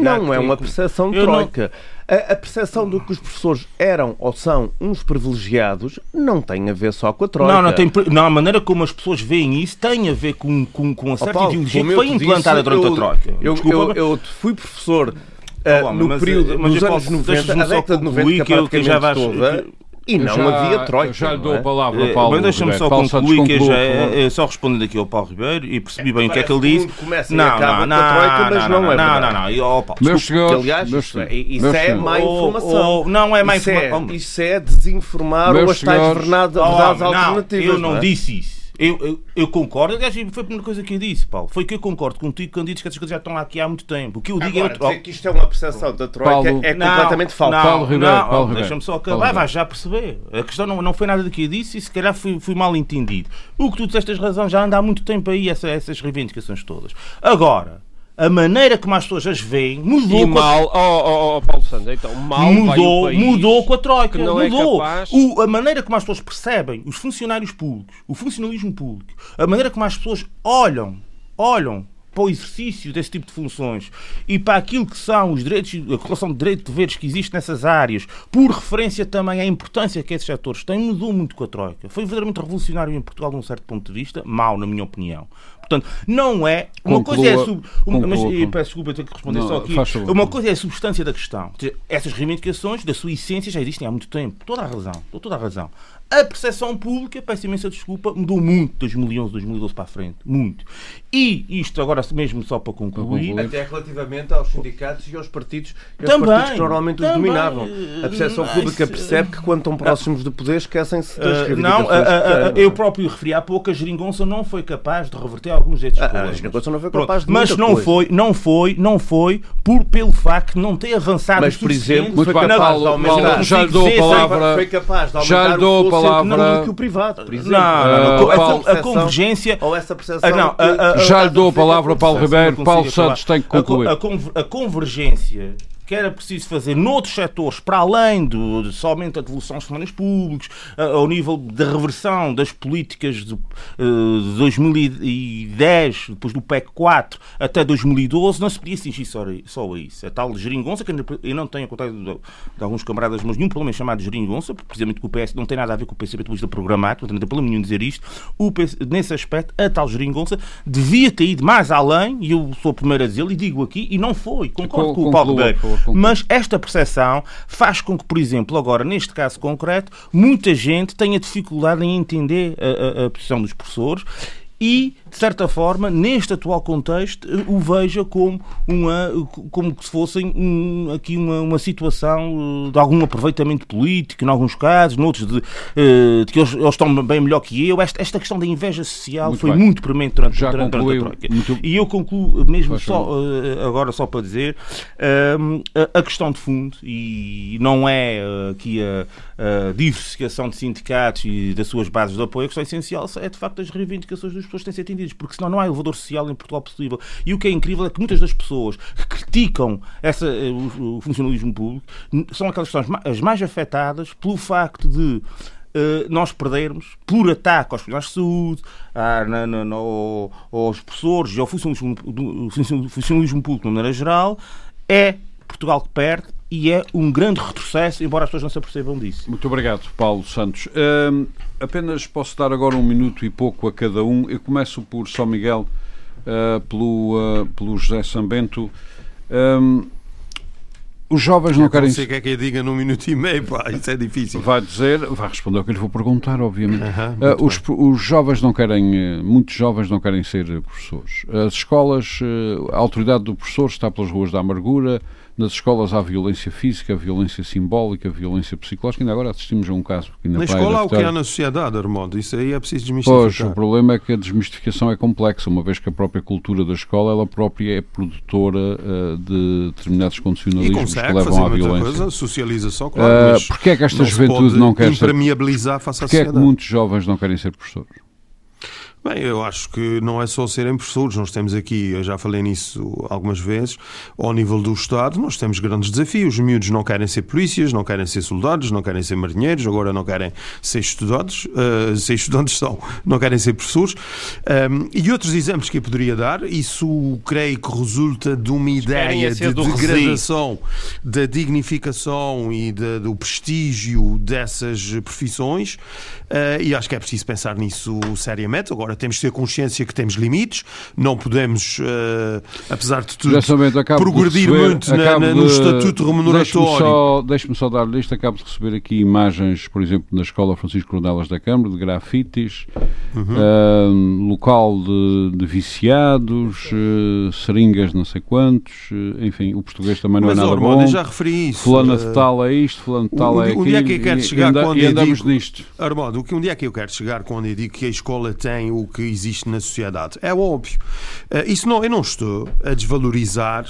não é uma percepção de troika. Não... A, a percepção de que os professores eram ou são uns privilegiados não tem a ver só com a troika. Não, não, tem, não a maneira como as pessoas veem isso tem a ver com, com, com a certa oh, Paulo, ideologia que foi implantada durante eu, a troika. Eu, eu, eu, fui professor uh, no período, mas, nos anos 90, a década de 90, que, que, que já vais, toda, e não já, havia troika. Já lhe dou a é? palavra ao Paulo. Mas deixa-me só Paulo concluir, que já é, é, só respondendo aqui ao Paulo Ribeiro e percebi é, bem o que é que ele disse. Não, não, não, troika, mas não, não é Não, não, não. E, oh, Paulo, meus senhores, aliás, meus, isso, é, isso é má informação. não é má informação. Isso é desinformar ou as tais verdades alternativas. Eu não disse isso. Eu, eu, eu, concordo, aliás, foi a primeira coisa que eu disse, Paulo. Foi que eu concordo contigo quando dizes que essas coisas já estão aqui há muito tempo. O que eu digo Agora, é. Dizer que isto é uma percepção da Troika Paulo, é não, completamente falso. Não, Paulo Ribeiro, não, Paulo deixa-me só acabar, vai já perceber. A questão não, não foi nada do que eu disse e se calhar fui, fui mal entendido. O que tu disseste tens razão, já anda há muito tempo aí essa, essas reivindicações todas. Agora, a maneira como as pessoas as veem mudou. E mal, a... oh, oh, oh, Paulo Santos, então, mal mudou, mudou com a Troika. Mudou. É capaz... o, a maneira como as pessoas percebem os funcionários públicos, o funcionalismo público, a maneira como as pessoas olham, olham para o exercício desse tipo de funções e para aquilo que são os direitos, a relação de direitos e deveres que existe nessas áreas, por referência também à importância que esses setores têm, mudou muito com a Troika. Foi verdadeiramente revolucionário em Portugal, de um certo ponto de vista, mal, na minha opinião. Portanto, não é. Uma conclua, coisa é. Sub, uma, mas, e, peço desculpa, eu tenho que responder não, só aqui. Uma coisa é a substância da questão. Essas reivindicações, da sua essência, já existem há muito tempo. Toda a razão. Toda a razão. A percepção pública, peço imensa desculpa, mudou muito de 2011, 2012 para a frente. Muito. E isto, agora mesmo só para concluir. Até relativamente aos sindicatos e aos partidos, e aos também, partidos que normalmente também, os dominavam. A percepção pública percebe que quando estão próximos do poder esquecem-se das uh, Não, uh, uh, eu próprio referi há pouco, a geringonça não foi capaz de reverter alguns destes A- a problemas. Geringonça não foi Pronto, capaz de Mas não coisa. foi, não foi, não foi por, pelo facto de não ter avançado Mas, por exemplo, Muito foi bem, capaz Paulo, de aumentar. Já lhe dou a palavra. Foi capaz de aumentar Já lhe dou a palavra. económico e o privado, por exemplo. Não, não, não. Ah, a- Paulo- a, a convergência. Ou essa percepção Ah, não, que- a- a- a- Já lhe dou a palavra, com Paulo Ribeiro. não Paulo. Santos tem que A co- concluir. A, a convergência que era preciso fazer noutros setores, para além do, de somente a devolução aos funcionários públicos, a- ao nível da reversão das políticas de, eh, de 2010, depois do PEC 4 até 2012, não se podia exigir só, só a isso. A tal geringonça, que eu não tenho contado de, de alguns camaradas, mas nenhum problema é chamado de geringonça, porque precisamente que o PS não tem nada a ver com o depois de programático, portanto não tem problema nenhum dizer isto. O nesse aspecto, a tal geringonça devia ter ido mais além, e eu sou o primeiro a dizer, e digo aqui, e não foi. Concordo Con- com o Paulo Ribeiro. Mas esta percepção faz com que, por exemplo, agora, neste caso concreto, muita gente tenha dificuldade em entender a, a- a posição dos professores e, de certa forma, neste atual contexto, eh, o veja como, uma, como se fosse um, aqui uma, uma situação eh, de algum aproveitamento político, em alguns casos, noutros de, eh, de que eles, eles estão bem melhor que eu. Esta, esta questão da inveja social Muito foi bem. muito premente durante, Já durante, durante a Troika. Muito- E eu concluo mesmo Faz só, agora só para dizer ehm, a, a questão de fundo e não é aqui a, a diversificação de sindicatos e das suas bases de apoio, a questão essencial é de facto as reivindicações das pessoas que têm que porque senão não há elevador social em Portugal possível. E o que é incrível é que muitas das pessoas que criticam essa, eh, o, o funcionalismo público são aquelas pessoas ma- as mais afetadas pelo facto de eh, nós perdermos por ataque aos profissionais de saúde, à- na- na- na- ao- aos professores e ao funcionalismo- funcionalismo público de maneira geral, é Portugal que perde e é um grande retrocesso, embora as pessoas não se apercebam disso. Muito obrigado, Paulo Santos. Hum, apenas posso dar agora um minuto e pouco a cada um. Eu começo por São Miguel, uh, pelo, uh, pelo José Sambento. Hum, os jovens não querem. Não sei o que é que eu diga num minuto e meio, pá, isso é difícil. Vai dizer, vai responder o que eu lhe vou perguntar, obviamente. Uh, os, os jovens não querem, uh, muitos jovens não querem ser professores. As escolas, uh, a autoridade do professor está pelas ruas da amargura. Nas escolas há violência física, violência simbólica, violência psicológica. Ainda agora assistimos a um caso na, escola há o que há na sociedade, Armando. Isso aí é preciso Pois, desmistificar. o problema é que a desmistificação é complexa, uma vez que a própria cultura da escola, ela própria é produtora uh, de determinados condicionalismos que levam à violência. coisa, socialização, claro, Uh, Porquê é que esta juventude não quer ser... Porquê é que muitos jovens não querem ser professores? Bem, eu acho que não é só serem professores, nós temos aqui, eu já falei nisso algumas vezes, ao nível do Estado, nós temos grandes desafios. Os miúdos não querem ser polícias, não querem ser soldados, não querem ser marinheiros, agora não querem ser estudantes, uh, ser estudantes são, não querem ser professores. Um, e outros exemplos que eu poderia dar, isso creio que resulta de uma ideia de degradação da dignificação e da- do prestígio dessas profissões, eh, e acho que é preciso pensar nisso seriamente. Agora, temos de ter consciência que temos limites, não podemos, eh, apesar de tudo, progredir receber- muito na- na- no de- estatuto Deixe-me remuneratório. só, deixe-me só dar-lhe isto. Acabo de receber aqui imagens, por exemplo, na Escola Francisco Cornelas da Câmara, de grafites, Uhum. ah, local de, de viciados, eh, seringas não sei quantos, enfim, o português também não Mas, é nada Ormond, bom. já referi isso. Fulana eh, de tal é isto, fulano de tal é aquilo. onde é que eu quero chegar e, quando e eu andamos digo- nisto. Armando, o que onde é que eu quero chegar quando eu digo que a escola tem o que existe na sociedade? É óbvio. Eh, isso não, eu não estou a desvalorizar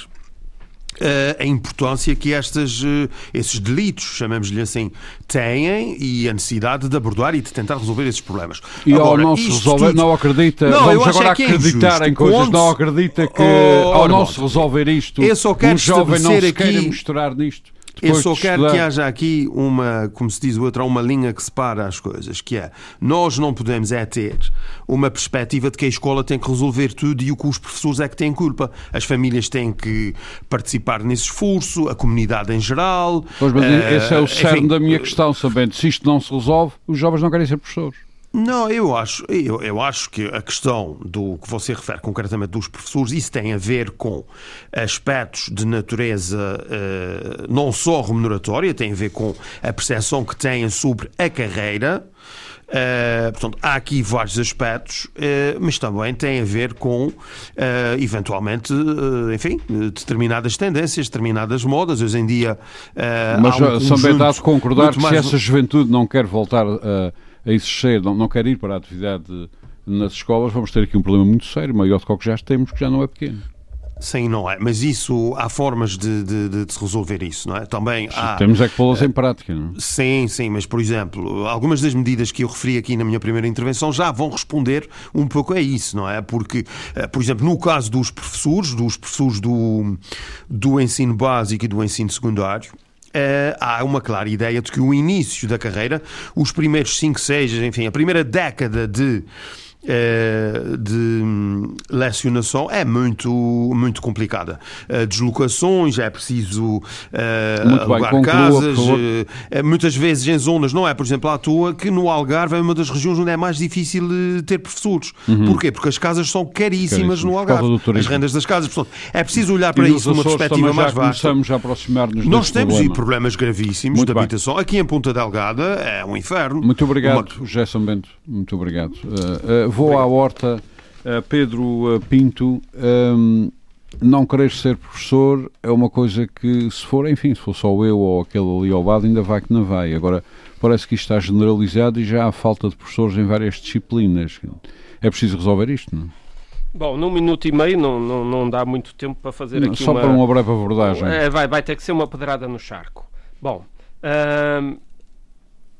eh, a importância que estas, eh, esses delitos, chamemos-lhe assim, têm e a necessidade de abordar e de tentar resolver esses problemas. E ao Agora, não se resolver, tudo- não acredita, Não, vamos agora é é acreditar injusto. em coisas, não acredita que Oh, ao não se resolver isto, eu só quero um jovem não se aqui- misturar nisto. Eu só quero estudar. que haja aqui uma, como se diz o outro, há uma linha que separa as coisas, que é, nós não podemos é ter uma perspectiva de que a escola tem que resolver tudo e o que os professores é que têm culpa. As famílias têm que participar nesse esforço, a comunidade em geral. Pois, mas eh, esse é o cerne da minha questão, sabendo se isto não se resolve, os jovens não querem ser professores. Não, eu acho, eu, eu acho que a questão do que você refere concretamente dos professores, isso tem a ver com aspectos de natureza eh, não só remuneratória, tem a ver com a percepção que têm sobre a carreira. Eh, portanto, há aqui vários aspectos, eh, mas também tem a ver com, eh, eventualmente, enfim, determinadas tendências, determinadas modas. Hoje em dia. Mas um uh, de conjunto concordar que se mais- essa juventude não quer voltar a, a exercer, não, não quer ir para a atividade nas escolas, vamos ter aqui um problema muito sério, maior do que o que já temos, que já não é pequeno. Sim, não é. Mas isso, há formas de, de, de se resolver isso, não é? Também há... Temos é que pô-las em prática, não é? Sim, sim, mas por exemplo, algumas das medidas que eu referi aqui na minha primeira intervenção já vão responder um pouco a isso, não é? Porque, eh, por exemplo, no caso dos professores, dos professores do, do ensino básico e do ensino secundário, Uh, há uma clara ideia de que o início da carreira, os primeiros 5, 6, enfim, a primeira década de de lecionação é muito, muito complicada. Eh, deslocações, é preciso uh, alugar bem, casas, muitas vezes em zonas, não é? Por exemplo, à toa que no Algarve é uma das regiões onde é mais difícil ter professores. Uhum. Porquê? Porque as casas são caríssimas no Algarve. As rendas das casas. Portanto, é preciso olhar para isso numa perspectiva mais vasta. Começamos a aproximar-nos Nós temos problema. problemas gravíssimos muito de habitação. Bem. Aqui em Ponta Delgada é um inferno. Muito obrigado, uma... Gerson Bento. Muito obrigado. Uh, uh, vou à horta. Uh, Pedro uh, Pinto, um, não querer ser professor é uma coisa que, se for, enfim, se for só eu ou aquele ali ao lado, ainda vai que não vai. Agora, parece que isto está generalizado e já há falta de professores em várias disciplinas. É preciso resolver isto, não é? Bom, num minuto e meio não, não, não dá muito tempo para fazer não, aqui só uma... Só para uma breve abordagem. É, vai, vai ter que ser uma pedrada no charco. Bom, uh,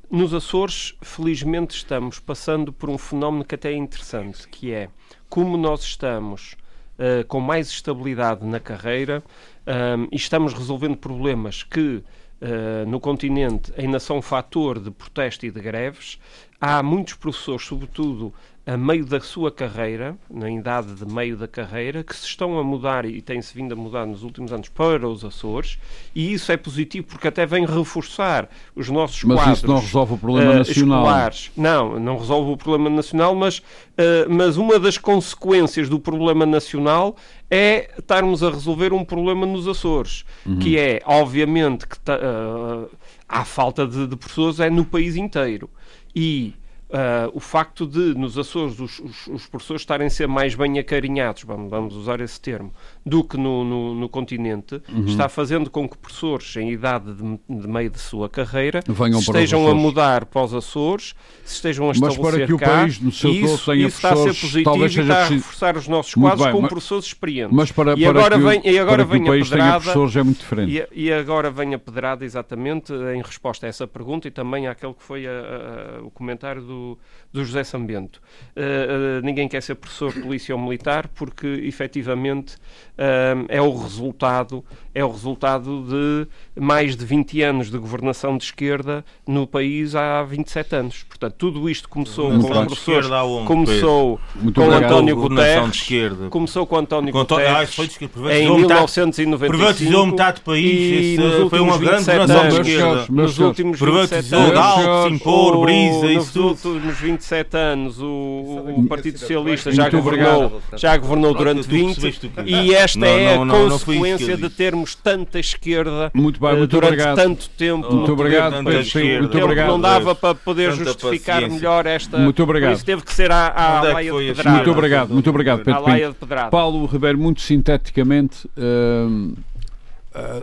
nos Açores, felizmente, estamos passando por um fenómeno que até é interessante, que é como nós estamos uh, com mais estabilidade na carreira um, e estamos resolvendo problemas que uh, no continente ainda são fator de protesto e de greves. Há muitos professores, sobretudo a meio da sua carreira, na idade de meio da carreira, que se estão a mudar e têm-se vindo a mudar nos últimos anos para os Açores, e isso é positivo porque até vem reforçar os nossos mas quadros. Mas isso não resolve o problema uh, nacional. Escolares. Não, não resolve o problema nacional, mas, uh, mas uma das consequências do problema nacional é estarmos a resolver um problema nos Açores, uhum. que é, obviamente, que uh, há falta de, de pessoas é no país inteiro. E Uh, o facto de, nos Açores, os, os, os, professores estarem a ser mais bem acarinhados, vamos, vamos usar esse termo, do que no, no, no continente, uhum. está fazendo com que professores em idade de, de meio de sua carreira estejam a mudar para os Açores, se estejam a estabelecer Mas para que o cá, país, no seu isso, todo, tenha isso está a ser positivo e está a reforçar os nossos quadros bem, com mas, professores experientes. Mas para, e agora que, vem, e agora vem o país a pedrada, tenha professores é muito diferente. E, e, agora vem a pedrada, exatamente, em resposta a essa pergunta e também àquele que foi a, a, o comentário do, do José Sambento. Uh, uh, ninguém quer ser professor, polícia ou militar porque, efetivamente, uh, é o resultado é o resultado de mais de 20 anos de governação de esquerda no país há 27 anos. Portanto, tudo isto começou com o professor, começou com António Guterres, começou com António com Guterres ah, em 1995 privatizou metade do país, Esse, foi uma grande governação de esquerda. Nos últimos 27 anos, Galp, Simpor, Brisa, nos últimos 27 anos, o, o Partido Socialista já governou, já governou durante 20 e esta é a consequência de termos tivemos tanta esquerda muito bem, muito durante obrigado. tanto tempo. Muito obrigado, Pedro, sim, muito obrigado. Não dava para poder tanta justificar paciência. melhor esta. Muito obrigado. Por isso teve que ser à, à é laia de pedrada. Muito obrigado, muito obrigado, Pedro. pedrada. Paulo Ribeiro, muito sinteticamente. Uh,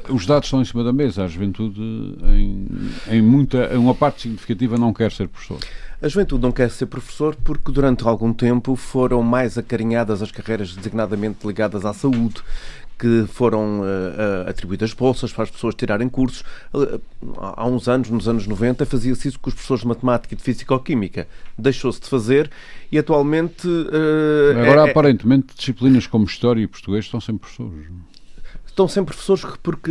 os dados estão em cima da mesa. A juventude, em, em, muita, em uma parte significativa, não quer ser professor. A juventude não quer ser professor porque durante algum tempo foram mais acarinhadas as carreiras designadamente ligadas à saúde, que foram uh, atribuídas bolsas para as pessoas tirarem cursos. Uh, há uns anos, nos anos 90, fazia-se isso com os professores de matemática e de físico-química. Deixou-se de fazer e atualmente. Uh, Agora, é, aparentemente, disciplinas como História e Português estão sem professores. Estão sem professores porque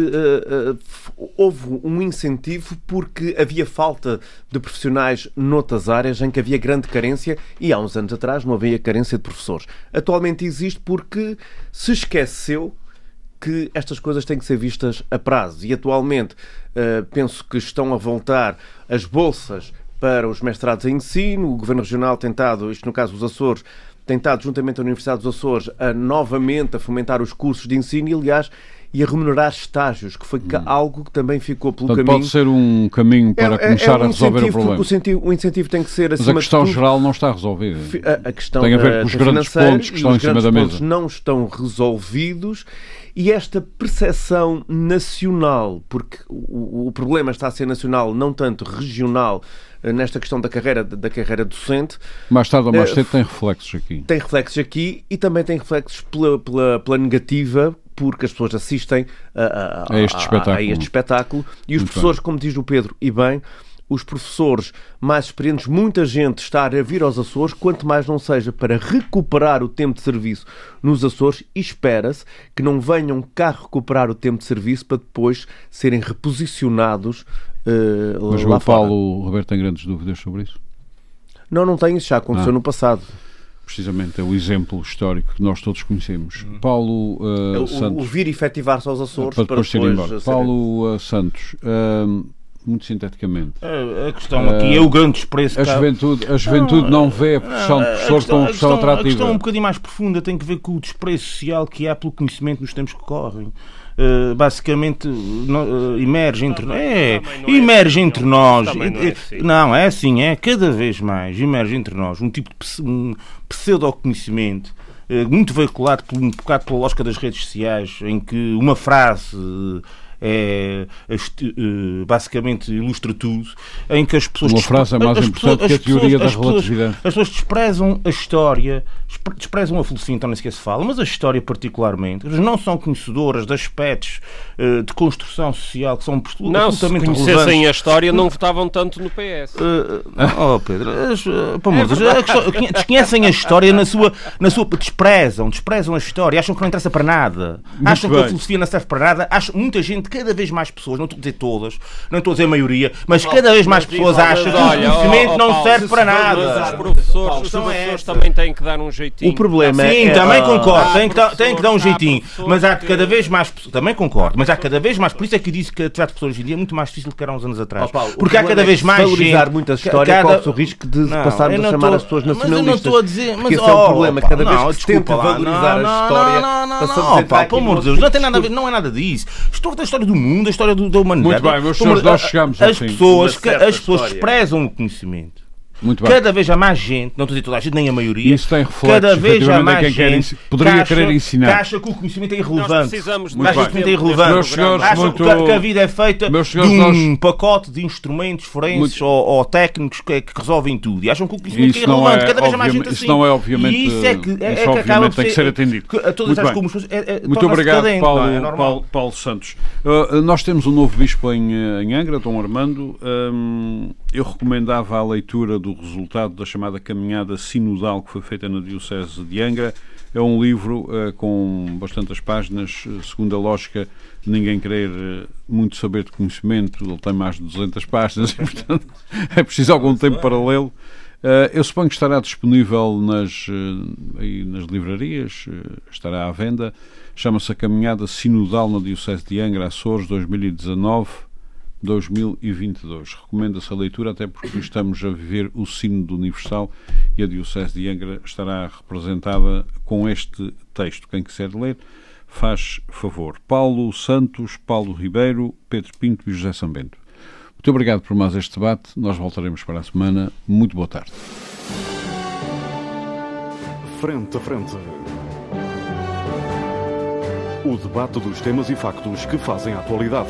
houve um incentivo porque havia falta de profissionais noutras áreas em que havia grande carência e há uns anos atrás não havia carência de professores. Atualmente existe porque se esqueceu que estas coisas têm que ser vistas a prazo. E atualmente uh, penso que estão a voltar as bolsas para os mestrados em ensino. O Governo Regional tem estado, isto no caso os Açores, tem estado juntamente à Universidade dos Açores a novamente a fomentar os cursos de ensino e, aliás, e a remunerar estágios, que foi hum. algo que também ficou pelo Portanto, caminho. Pode ser um caminho para é, começar é um a resolver o problema. O o incentivo tem que ser acima Mas a questão tudo, geral não está resolvida. A, a questão tem a ver com os grandes pontos que estão em cima da mesa. não estão resolvidos e esta percepção nacional, porque o, o, problema está a ser nacional, não tanto regional, nesta questão da carreira, da carreira docente. Mais tarde ou mais cedo tem reflexos aqui. Tem reflexos aqui e também tem reflexos pela, pela, pela negativa porque as pessoas assistem a, a, a, este, espetáculo. a este, espetáculo. e os Muito professores, bem. como diz o Pedro, e bem, os professores mais experientes, muita gente está a vir aos Açores, quanto mais não seja para recuperar o tempo de serviço nos Açores, e espera-se que não venham cá recuperar o tempo de serviço para depois serem reposicionados uh, Mas lá o Paulo Roberto tem grandes dúvidas sobre isso? Não, não tenho, isso já aconteceu ah. no passado precisamente é o exemplo histórico que nós todos conhecemos. Hum. Paulo uh, o, Santos. O vir efetivar-se aos Açores para, para depois, depois ir embora. Paulo uh, Santos. Uh, muito sinteticamente. A, a questão aqui é o grande desprezo. A juventude, a juventude não, não vê a profissão de professor como uma profissão atrativa. A questão um bocadinho mais profunda tem que ver com o desprezo social que há pelo conhecimento nos tempos que correm. Uh, basicamente uh, emerge entre nós. É, emerge entre nós. Não é, assim. não, é assim, é cada vez mais. Emerge entre nós um tipo de um pseudo-conhecimento uh, muito veiculado por, um bocado pela lógica das redes sociais, em que uma frase é, é basicamente ilustra tudo, em que as pessoas. Uma frase é mais importante pessoas, que a teoria da relatividade. As pessoas desprezam a história, desprezam a filosofia, então nem sequer se fala, mas a história particularmente. Eles não são conhecedoras de aspectos uh, de construção social que são não, absolutamente Não, se conhecessem a história, não votavam tanto no PS. Uh, eh, oh, Pedro, as, uh, é desconhecem a história na sua, na sua. desprezam, desprezam a história, acham que não interessa para nada, Muito acham bem. que a filosofia não serve para nada, acham, muita gente cada vez mais pessoas, não estou a dizer todas, não estou a dizer a maioria, mas cada vez mais pessoas acham que o conhecimento não serve para nada. Os professores, os professores também têm que dar um jeitinho. O problema Sim, é... também concordo, tem que, tem que dar um jeitinho, mas há cada vez mais também concordo, mas há cada vez mais, por isso é que eu disse que a atividade de pessoas hoje em dia é muito mais difícil do que era uns anos atrás. Porque há cada vez mais valorizar muito a história corre o risco de passarmos a chamar as pessoas nacionalistas. Mas eu não estou a dizer, mas esse é o problema, cada vez que se tenta valorizar a história, passamos a dizer, pelo amor de Deus, não tem nada a ver, não é nada disso. Estou a história do mundo, a história da humanidade. Muito bem, meus senhores, nós chegamos As pessoas, as pessoas desprezam o conhecimento. Muito bem. Cada vez há mais gente, não estou a dizer toda a gente, nem a maioria. Isso tem reflexos, cada vez há mais gente poderia que querer ensinar. Que acha que o conhecimento é irrelevante. Nós precisamos de acha que o conhecimento é irrelevante. Meus senhores, muito... que, a vida é feita de um nós... pacote de instrumentos forenses muito... ou, ou, técnicos que, que, resolvem tudo. E acham que o conhecimento é irrelevante. É, cada vez há mais gente assim. Isso não é obviamente. E isso é que, é, é que acaba tem que ser atendido. Que, todas as como é, é, Muito obrigado, Paulo, é Paulo, Paulo, Santos. Uh, nós temos um novo bispo em, em Angra, Dom Armando. Um, eu recomendava a leitura do resultado da chamada Caminhada Sinodal que foi feita na Diocese de Angra. É um livro uh, com bastantes páginas, uh, segundo a lógica ninguém querer uh, muito saber de conhecimento, ele tem mais de 200 páginas portanto, é preciso algum tempo para lê-lo. eu suponho que estará disponível nas, aí nas livrarias, estará à venda. Chama-se A Caminhada Sinodal na Diocese de Angra, Açores, 2019 2022. Recomenda-se a leitura, até porque estamos a viver o Sínodo Universal e a Diocese de Angra estará representada com este texto. Quem quiser ler, faz favor. Paulo Santos, Paulo Ribeiro, Pedro Pinto e José Sambento. Muito obrigado por mais este debate. Nós voltaremos para a semana. Muito boa tarde. Frente a frente. O debate dos temas e factos que fazem a atualidade.